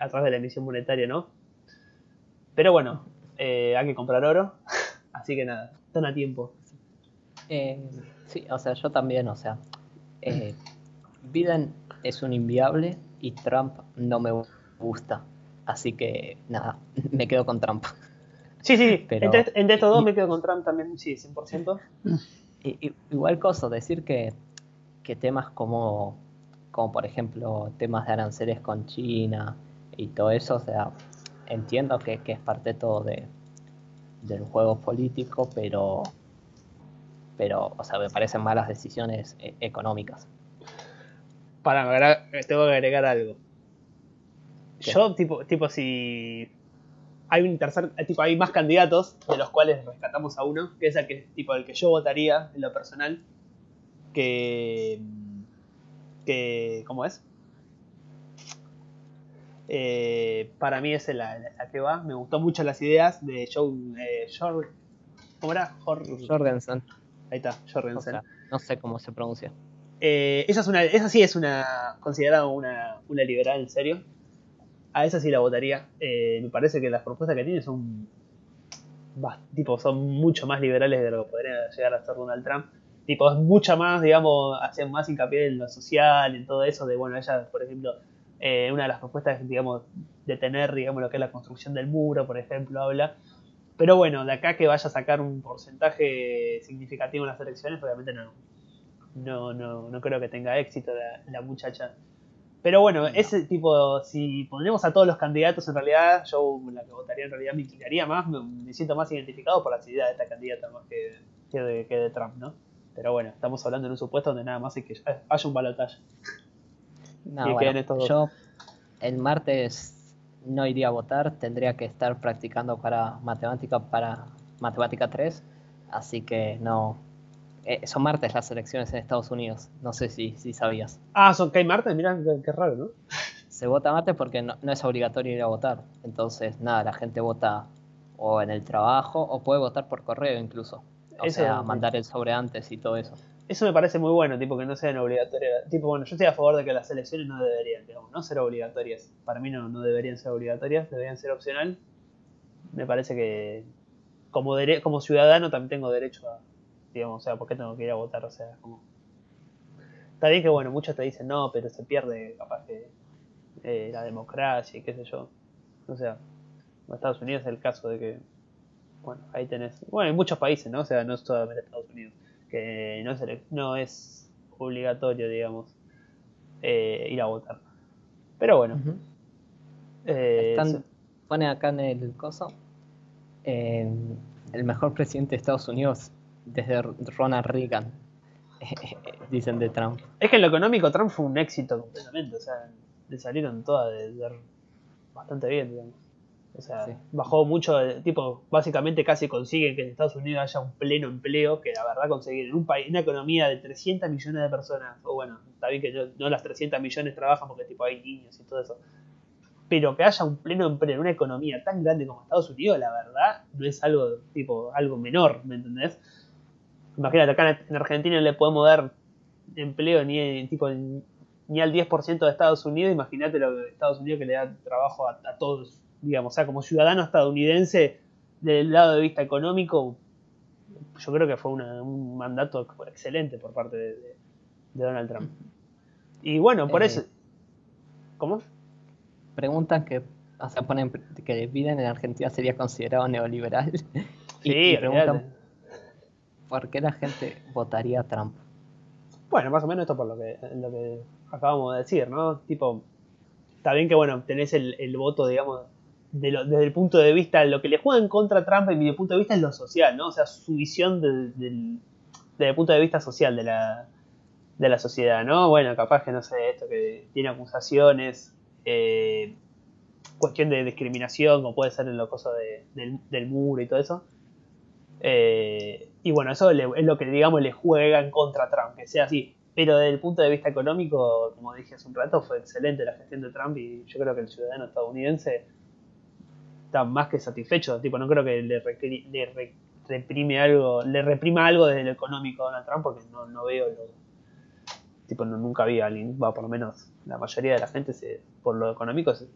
S1: a través de la emisión monetaria, ¿no? Pero bueno, eh, hay que comprar oro, así que nada, están a tiempo.
S2: Eh, sí, o sea, yo también, o sea, Biden es un inviable y Trump no me gusta. Así que nada, me quedo con Trump.
S1: Sí, sí, Pero, entre, estos dos me quedo con Trump también, sí, 100%.
S2: igual cosa, decir que, que temas como, como por ejemplo temas de aranceles con China y todo eso, o sea, entiendo que, que es parte todo de, del juego político, pero pero, o sea, me parecen malas decisiones eh, económicas.
S1: Para, tengo que agregar algo. Yo, tipo, tipo, si hay un tercer, tipo, hay más candidatos de los cuales rescatamos a uno, que es el que, tipo, el que yo votaría en lo personal, que, que, ¿cómo es? Eh, para mí es la, que va. Me gustó mucho las ideas de Joe, eh, ¿cómo era?
S2: Jorgensen.
S1: Ahí está, Jorgensen.
S2: no sé cómo se pronuncia.
S1: Eh, esa, es una, esa sí es una considerada una, una liberal, en serio. A esa sí la votaría. Eh, me parece que las propuestas que tiene son tipo, son mucho más liberales de lo que podría llegar a ser Donald Trump. Tipo, es mucha más, digamos, hacen más hincapié en lo social, en todo eso, de, bueno, ella, por ejemplo, eh, una de las propuestas, digamos, de tener, digamos, lo que es la construcción del muro, por ejemplo, habla pero bueno, de acá que vaya a sacar un porcentaje significativo en las elecciones, obviamente no. No, no, no creo que tenga éxito la, muchacha. Pero bueno, ese tipo, si ponemos a todos los candidatos, en realidad yo la que votaría en realidad me inclinaría más, me, siento más identificado por la ideas de esta candidata más que, que, de, que de Trump, ¿no? Pero bueno, estamos hablando en un supuesto donde nada más hay que haya un balotaje.
S2: No, bueno, yo el martes no iría a votar, tendría que estar practicando para matemática para matemática 3, así que no. Eh, son martes las elecciones en Estados Unidos, no sé si, si sabías.
S1: Ah, son que hay martes, mira qué, raro, ¿no?
S2: Se vota martes porque no, es obligatorio ir a votar, entonces nada, la gente vota o en el trabajo o puede votar por correo incluso. O sea, mandar el sobre antes y todo eso.
S1: Eso me parece muy bueno, tipo que no sean obligatorias. Tipo, bueno, yo estoy a favor de que las elecciones no deberían, digamos, no ser obligatorias. Para mí no, no deberían ser obligatorias, deberían ser opcional. Me parece que como como ciudadano también tengo derecho a, digamos, o sea, ¿por qué tengo que ir a votar? O sea, como... Está bien que, bueno, muchos te dicen, no, pero se pierde capaz que eh, la democracia y qué sé yo. O sea, en Estados Unidos es el caso de que, bueno, ahí tenés, bueno, en muchos países, ¿no? O sea, no es solamente Estados Unidos que no es, no es obligatorio, digamos, eh, ir a votar. Pero bueno.
S2: Eh, pone acá en el coso el mejor presidente de Estados Unidos desde Ronald Reagan, dicen de Trump.
S1: Es que en lo económico Trump fue un éxito completamente, o sea, le salieron todas de bastante bien, digamos. O sea, bajó mucho, tipo, básicamente casi consiguen que en Estados Unidos haya un pleno empleo, que la verdad conseguir en un país, una economía de 300 millones de personas, o bueno, está bien que no, las 300 millones trabajan porque tipo hay niños y todo eso, pero que haya un pleno empleo en una economía tan grande como Estados Unidos, la verdad, no es algo tipo algo menor, ¿me entendés? Imagínate, acá en Argentina no le podemos dar empleo ni tipo ni al 10% de Estados Unidos, imagínate lo de Estados Unidos que le da trabajo a todos digamos, o sea, como ciudadano estadounidense, del lado de vista económico, yo creo que fue un mandato excelente por parte de, Donald Trump. Y bueno, por eh, eso... ¿Cómo?
S2: Preguntan que, o sea, ponen que Biden en Argentina sería considerado neoliberal.
S1: Sí, y, preguntan
S2: por qué la gente votaría a Trump.
S1: Bueno, más o menos esto por lo que, acabamos de decir, ¿no? Tipo, está bien que, bueno, tenés el, voto, digamos, desde el punto de vista, lo que le juega en contra Trump, en mi punto de vista, es lo social, ¿no? O sea, su visión desde el punto de vista social de la, sociedad, ¿no? Bueno, capaz que no sé, esto que tiene acusaciones, eh, cuestión de discriminación, como puede ser en lo cosa del, del, muro y todo eso. Eh, y bueno, eso es lo que, digamos, le juega en contra Trump, que sea así. Pero desde el punto de vista económico, como dije hace un rato, fue excelente la gestión de Trump y yo creo que el ciudadano estadounidense está más que satisfecho. Tipo, no creo que le, reprime algo, le reprima algo desde lo económico a Donald Trump porque no, no veo lo, tipo no, nunca vi a alguien, va por lo menos la mayoría de la gente se, por lo económico se,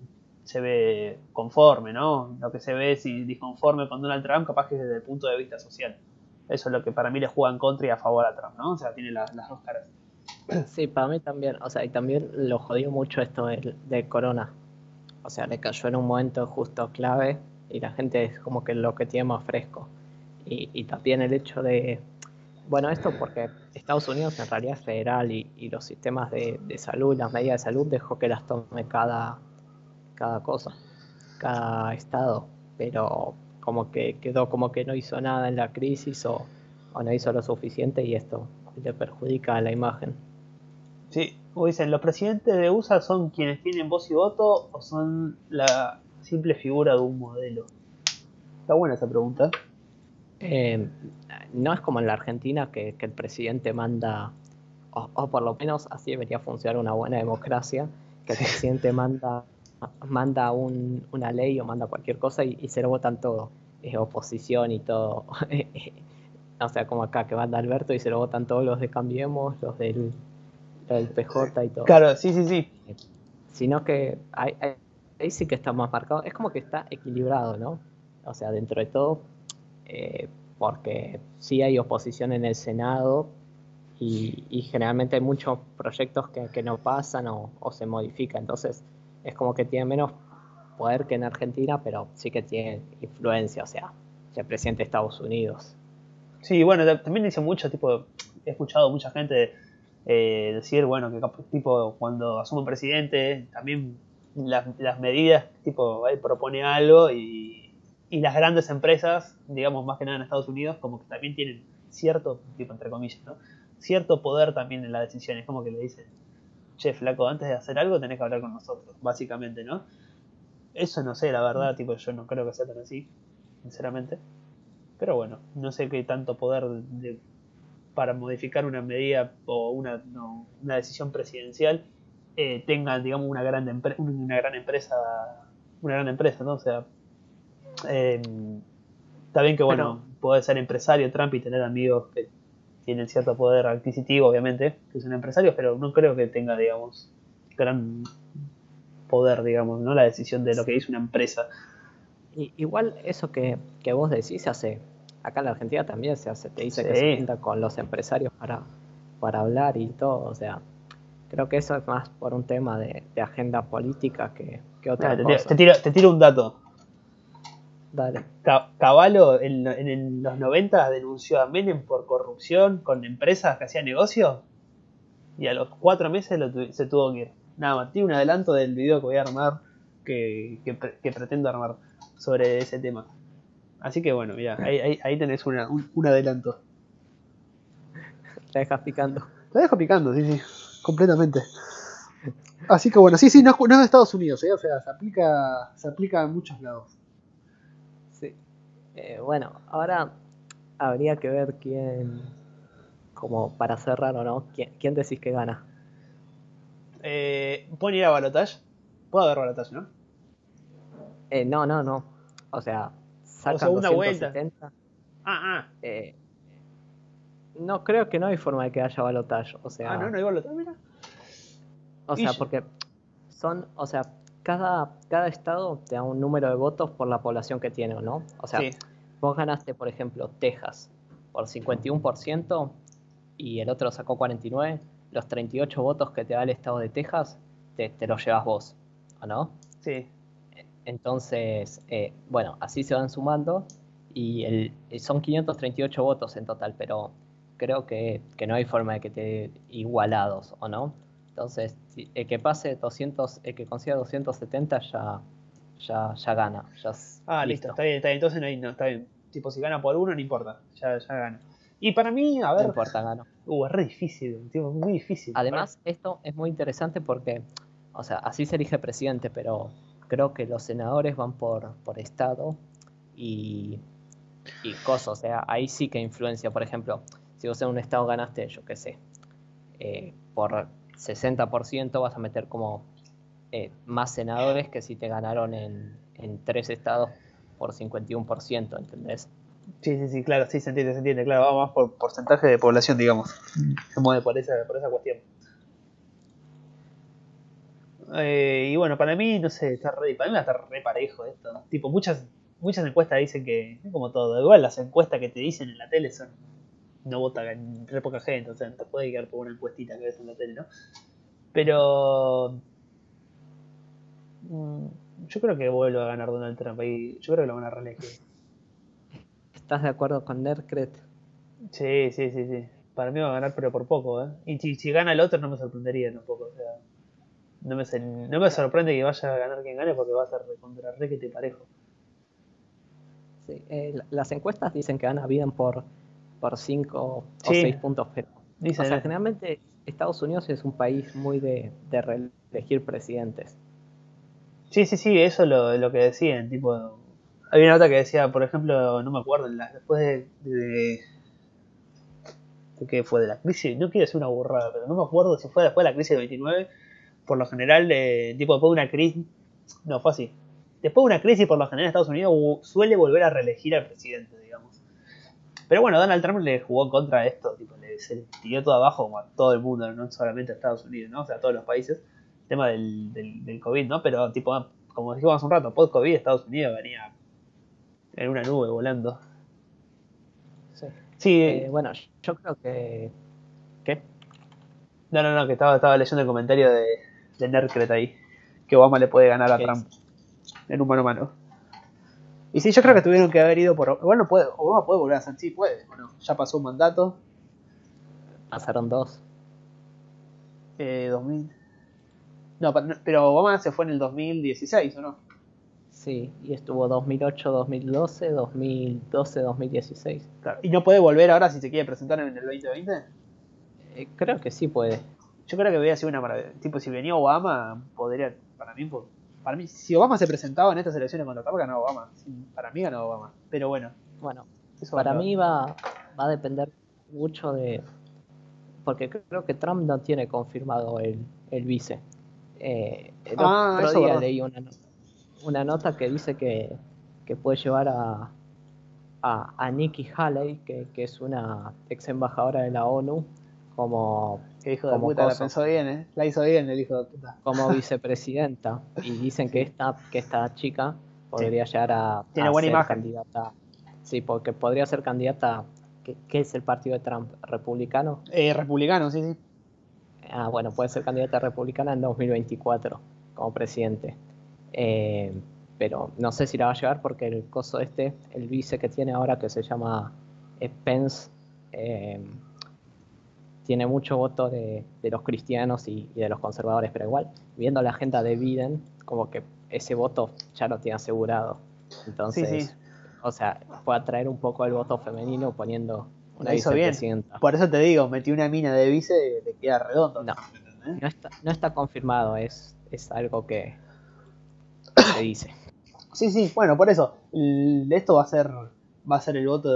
S1: ve conforme, ¿no? Lo que se ve si disconforme con Donald Trump, capaz que es desde el punto de vista social. Eso es lo que para mí le juega en contra y a favor a Trump, ¿no? O sea, tiene las dos caras.
S2: Sí, para mí también, o sea, y también lo jodió mucho esto de, de Corona, o sea, le cayó en un momento justo clave y la gente es como que lo que tiene más fresco. Y, también el hecho de, bueno, esto porque Estados Unidos en realidad es federal y, los sistemas de, salud, las medidas de salud dejó que las tome cada, cada cosa, cada estado, pero como que quedó como que no hizo nada en la crisis o, o no hizo lo suficiente y esto le perjudica a la imagen.
S1: Sí, o dicen, ¿los presidentes de USA son quienes tienen voz y voto o son la simple figura de un modelo? Está buena esa pregunta.
S2: Eh, no es como en la Argentina que, el presidente manda, o, por lo menos así debería funcionar una buena democracia, que el presidente manda, manda una ley o manda cualquier cosa y, se lo votan todo, es oposición y todo. o sea, como acá que manda Alberto y se lo votan todos los de Cambiemos, los del el PJ y todo.
S1: Claro, sí, sí, sí.
S2: Sino que ahí, sí que está más marcado. Es como que está equilibrado, ¿no? O sea, dentro de todo, eh, porque sí hay oposición en el Senado y, generalmente hay muchos proyectos que, no pasan o, se modifican. Entonces, es como que tiene menos poder que en Argentina, pero sí que tiene influencia, o sea, el presidente de Estados Unidos.
S1: Sí, bueno, también dice mucho, tipo, he escuchado mucha gente eh, decir, bueno, que tipo cuando asume presidente, también las, medidas, tipo, él propone algo y, las grandes empresas, digamos más que nada en Estados Unidos, como que también tienen cierto, tipo entre comillas, ¿no? cierto poder también en las decisiones, como que le dicen, che, flaco, antes de hacer algo tenés que hablar con nosotros, básicamente, ¿no? Eso no sé, la verdad, tipo, yo no creo que sea tan así, sinceramente. Pero bueno, no sé qué tanto poder de, para modificar una medida o una, una decisión presidencial eh, tengan digamos una gran una gran empresa una gran empresa no o sea eh, está bien que bueno puede ser empresario Trump y tener amigos que tienen cierto poder adquisitivo obviamente que son empresarios pero no creo que tenga digamos gran poder digamos no la decisión de lo que dice una empresa
S2: igual eso que, que vos decís hace acá en la Argentina también se hace, te dice que se junta con los empresarios para, para hablar y todo, o sea, creo que eso es más por un tema de, agenda política que, otra cosa.
S1: Te tiro, te tiro un dato. Caballo en, los 90 denunció a Menem por corrupción con empresas que hacían negocios y a los cuatro meses se tuvo que ir. Nada más, tiene un adelanto del video que voy a armar, que, que pretendo armar sobre ese tema. Así que bueno, ya, ahí, ahí, tenés una, un, adelanto.
S2: La dejas picando.
S1: La dejo picando, sí, sí, completamente. Así que bueno, sí, sí, no, es de Estados Unidos, ¿eh? o sea, se aplica, se aplica en muchos lados.
S2: Eh, bueno, ahora habría que ver quién, como para cerrar o no, quién, quién decís que gana.
S1: Eh, ¿Pueden ir a Balotage? Puedo ver Balotage, ¿no?
S2: Eh, no, no, no. O sea,
S1: sacan o vuelta.
S2: Ah, ah. Eh, no creo que no hay forma de que haya balotaje. O sea,
S1: ah, no, no hay balotaje, mira.
S2: O sea, porque son, o sea, cada, cada estado te da un número de votos por la población que tiene, ¿no? O sea, vos ganaste, por ejemplo, Texas. por 51% y el otro sacó 49%, los 38 votos que te da el estado de Texas te, te los llevas vos, ¿o no?
S1: Sí.
S2: Entonces, eh, bueno, así se van sumando y el, son 538 votos en total, pero creo que, que, no hay forma de que te igualados, ¿o no? Entonces, el que pase 200, el que consiga 270 ya, ya, ya gana. Ya
S1: ah, listo. está bien, está bien. Entonces no, hay, no, está bien. Tipo, si gana por uno, no importa, ya, ya gana. Y para mí, a ver.
S2: No importa, gano.
S1: Uh, es re difícil, tipo, muy difícil.
S2: Además, esto es muy interesante porque, o sea, así se elige presidente, pero creo que los senadores van por, por estado y, y cosas, o sea, ahí sí que influencia, por ejemplo, si vos en un estado ganaste, yo qué sé, eh, por 60% vas a meter como eh, más senadores que si te ganaron en, en tres estados por 51%, ¿entendés?
S1: Sí, sí, sí, claro, sí, se entiende, se entiende, claro, vamos por porcentaje de población, digamos. Se mueve por esa, por esa cuestión. Eh, y bueno, para mí, no sé, está re, para mí estar re parejo esto. Tipo, muchas, muchas encuestas dicen que, como todo, igual las encuestas que te dicen en la tele son, no vota re poca gente, o sea, te puede quedar por una encuestita que ves en la tele, ¿no? Pero... Mm, yo creo que vuelve a ganar Donald Trump y yo creo que lo van a reelegir.
S2: ¿Estás de acuerdo con Nerkret?
S1: Sí, sí, sí, sí. Para mí va a ganar, pero por poco, ¿eh? Y si, si gana el otro no me sorprendería tampoco, o sea no me, no me sorprende que vaya a ganar quien gane porque va a ser contra te parejo.
S2: Sí, eh, las encuestas dicen que gana Biden por, por 5 o 6 puntos, pero o sea, generalmente Estados Unidos es un país muy de, de reelegir presidentes.
S1: Sí, sí, sí, eso es lo, lo que decían, tipo, había una nota que decía, por ejemplo, no me acuerdo, después de, de, de, qué fue de la crisis, no quiero decir una burrada, pero no me acuerdo si fue después de la crisis del 29 por lo general, de, tipo después de una crisis, no fue así. Después de una crisis, por lo general, Estados Unidos suele volver a reelegir al presidente, digamos. Pero bueno, Donald Trump le jugó contra esto, tipo, le, se le tiró todo abajo como a todo el mundo, no solamente a Estados Unidos, ¿no? O sea, a todos los países. El tema del, del, COVID, ¿no? Pero, tipo, como dijimos hace un rato, post-COVID, Estados Unidos venía en una nube volando.
S2: Sí. sí eh, bueno, yo creo que. ¿Qué?
S1: No, no, no, que estaba, estaba leyendo el comentario de, de ahí. Que Obama le puede ganar a Trump en un mano a mano. Y sí, yo creo que tuvieron que haber ido por. Bueno, puede, Obama puede volver a ser, sí, puede. Bueno, ya pasó un mandato.
S2: Pasaron dos.
S1: Eh, 2000. No, pero Obama se fue en el 2016, ¿o no?
S2: Sí, y estuvo 2008, 2012, 2012, 2016.
S1: Claro. ¿Y no puede volver ahora si se quiere presentar en el 2020?
S2: Eh, creo que sí puede.
S1: Yo creo que hubiera sido una maravilla. Tipo, si venía Obama, podría. Para mí, para mí si Obama se presentaba en estas elecciones contra Trump, ganaba Obama. Para mí ganaba Obama. Pero bueno.
S2: Bueno, para mí va, va a depender mucho de. Porque creo que Trump no tiene confirmado el, el vice. Eh, el ah, otro día leí una, una nota que dice que, que puede llevar a, a, a Nikki Haley, que, que es una ex embajadora de la ONU, como.
S1: Que hijo de puta, la pensó bien, ¿eh? La hizo bien el hijo de puta.
S2: Como vicepresidenta. y dicen que esta, que esta chica podría llegar a,
S1: Tiene buena
S2: ser
S1: imagen.
S2: candidata. Sí, porque podría ser candidata. ¿Qué, ¿Qué, es el partido de Trump? ¿Republicano?
S1: Eh, republicano, sí, sí.
S2: Ah, bueno, puede ser candidata republicana en 2024 como presidente. Eh, pero no sé si la va a llevar porque el coso este, el vice que tiene ahora que se llama Pence, eh, tiene mucho voto de, los cristianos y, de los conservadores, pero igual, viendo la agenda de Biden, como que ese voto ya lo tiene asegurado. Entonces, o sea, puede atraer un poco el voto femenino poniendo una vicepresidenta.
S1: Por eso te digo, metí una mina de vice y te queda redondo.
S2: No, no está, no está confirmado, es, es algo que se dice.
S1: Sí, sí, bueno, por eso, esto va a ser va a ser el voto,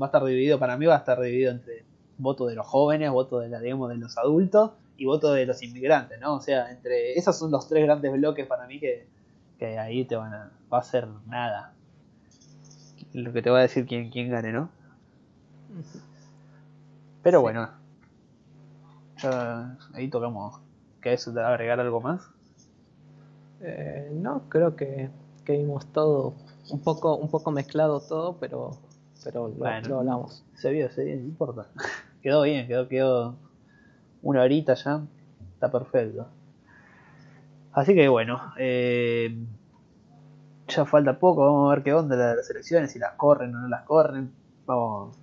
S1: va a estar dividido, para mí va a estar dividido entre voto de los jóvenes, voto de, la, digamos, de los adultos y voto de los inmigrantes, ¿no? O sea, entre esos son los tres grandes bloques para mí que, que ahí te van a, va a ser nada. Lo que te va a decir quién, quién gane, ¿no? Pero bueno, ya ahí tocamos. ¿Querés agregar algo más?
S2: Eh, no, creo que, que vimos todo un poco, un poco mezclado todo, pero pero lo,
S1: Bueno.
S2: lo hablamos.
S1: Se vio, se vio, no importa. Quedó bien, quedó, quedó una horita ya. Está perfecto. Así que bueno, eh, ya falta poco, vamos a ver qué onda las elecciones, si las corren o no las corren. Vamos.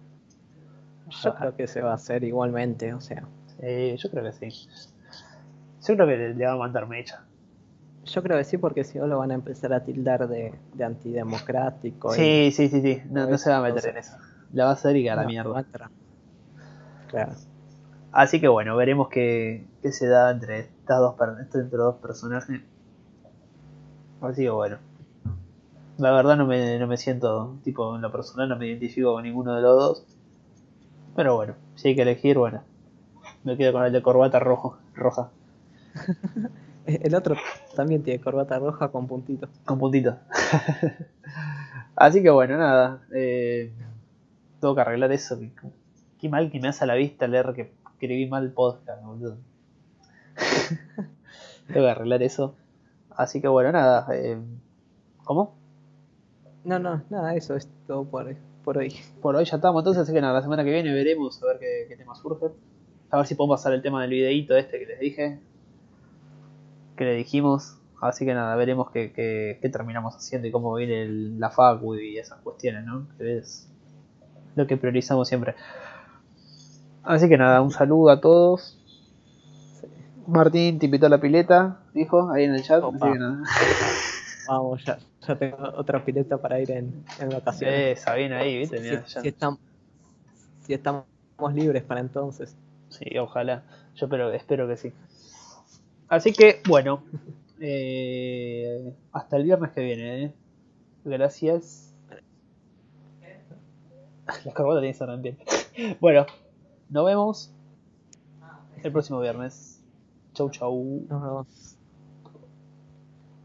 S2: Yo creo que se va a hacer igualmente, o sea,
S1: Eh, yo creo que sí. Yo creo que le, le va a mandar mecha.
S2: yo creo que sí porque si no lo van a empezar a tildar de, de antidemocrático. y-
S1: Sí, sí, sí, sí. No, no se va a meter en eso. La va a hacer y a la
S2: No,
S1: mierda.
S2: Claro.
S1: Así que bueno, veremos qué, qué se da entre estas dos entre dos personajes. Así que bueno. La verdad no me, no me siento, tipo, en lo personal no me identifico con ninguno de los dos. Pero bueno, si hay que elegir, bueno. Me quedo con el de corbata rojo, roja,
S2: El otro también tiene corbata roja con puntitos.
S1: con puntitos. Así que bueno, nada. Eh, tengo que arreglar eso. que- Qué mal que me hace a la vista leer que escribí mal podcast, boludo. tengo que arreglar eso. Así que bueno, nada. eh, ¿Cómo?
S2: No, no, nada, eso es todo por, por hoy.
S1: Por hoy ya estamos, entonces, así que nada, la semana que viene veremos a ver qué, qué tema surge. A ver si podemos pasar el tema del videíto este que les dije. Que le dijimos. Así que nada, veremos qué, qué- qué terminamos haciendo y cómo viene el- la facu y esas cuestiones, ¿no? Que es lo que priorizamos siempre. Así que nada, un saludo a todos. Martín te invitó a la pileta, dijo, ahí en el chat.
S2: Opa.
S1: Así que nada.
S2: Vamos, ya, ya tengo otra pileta para ir en, en vacaciones.
S1: Esa, bien ahí, viste.
S2: si,
S1: Mirá,
S2: si
S1: ya-
S2: estamos, si estamos libres para entonces.
S1: Sí, ojalá. Yo pero, espero que sí. Así que, bueno. eh, hasta el viernes que viene. ¿eh? Gracias. La corbata tiene que bien. Bueno, nos vemos el próximo viernes. Chau, chau.
S2: Nos vemos.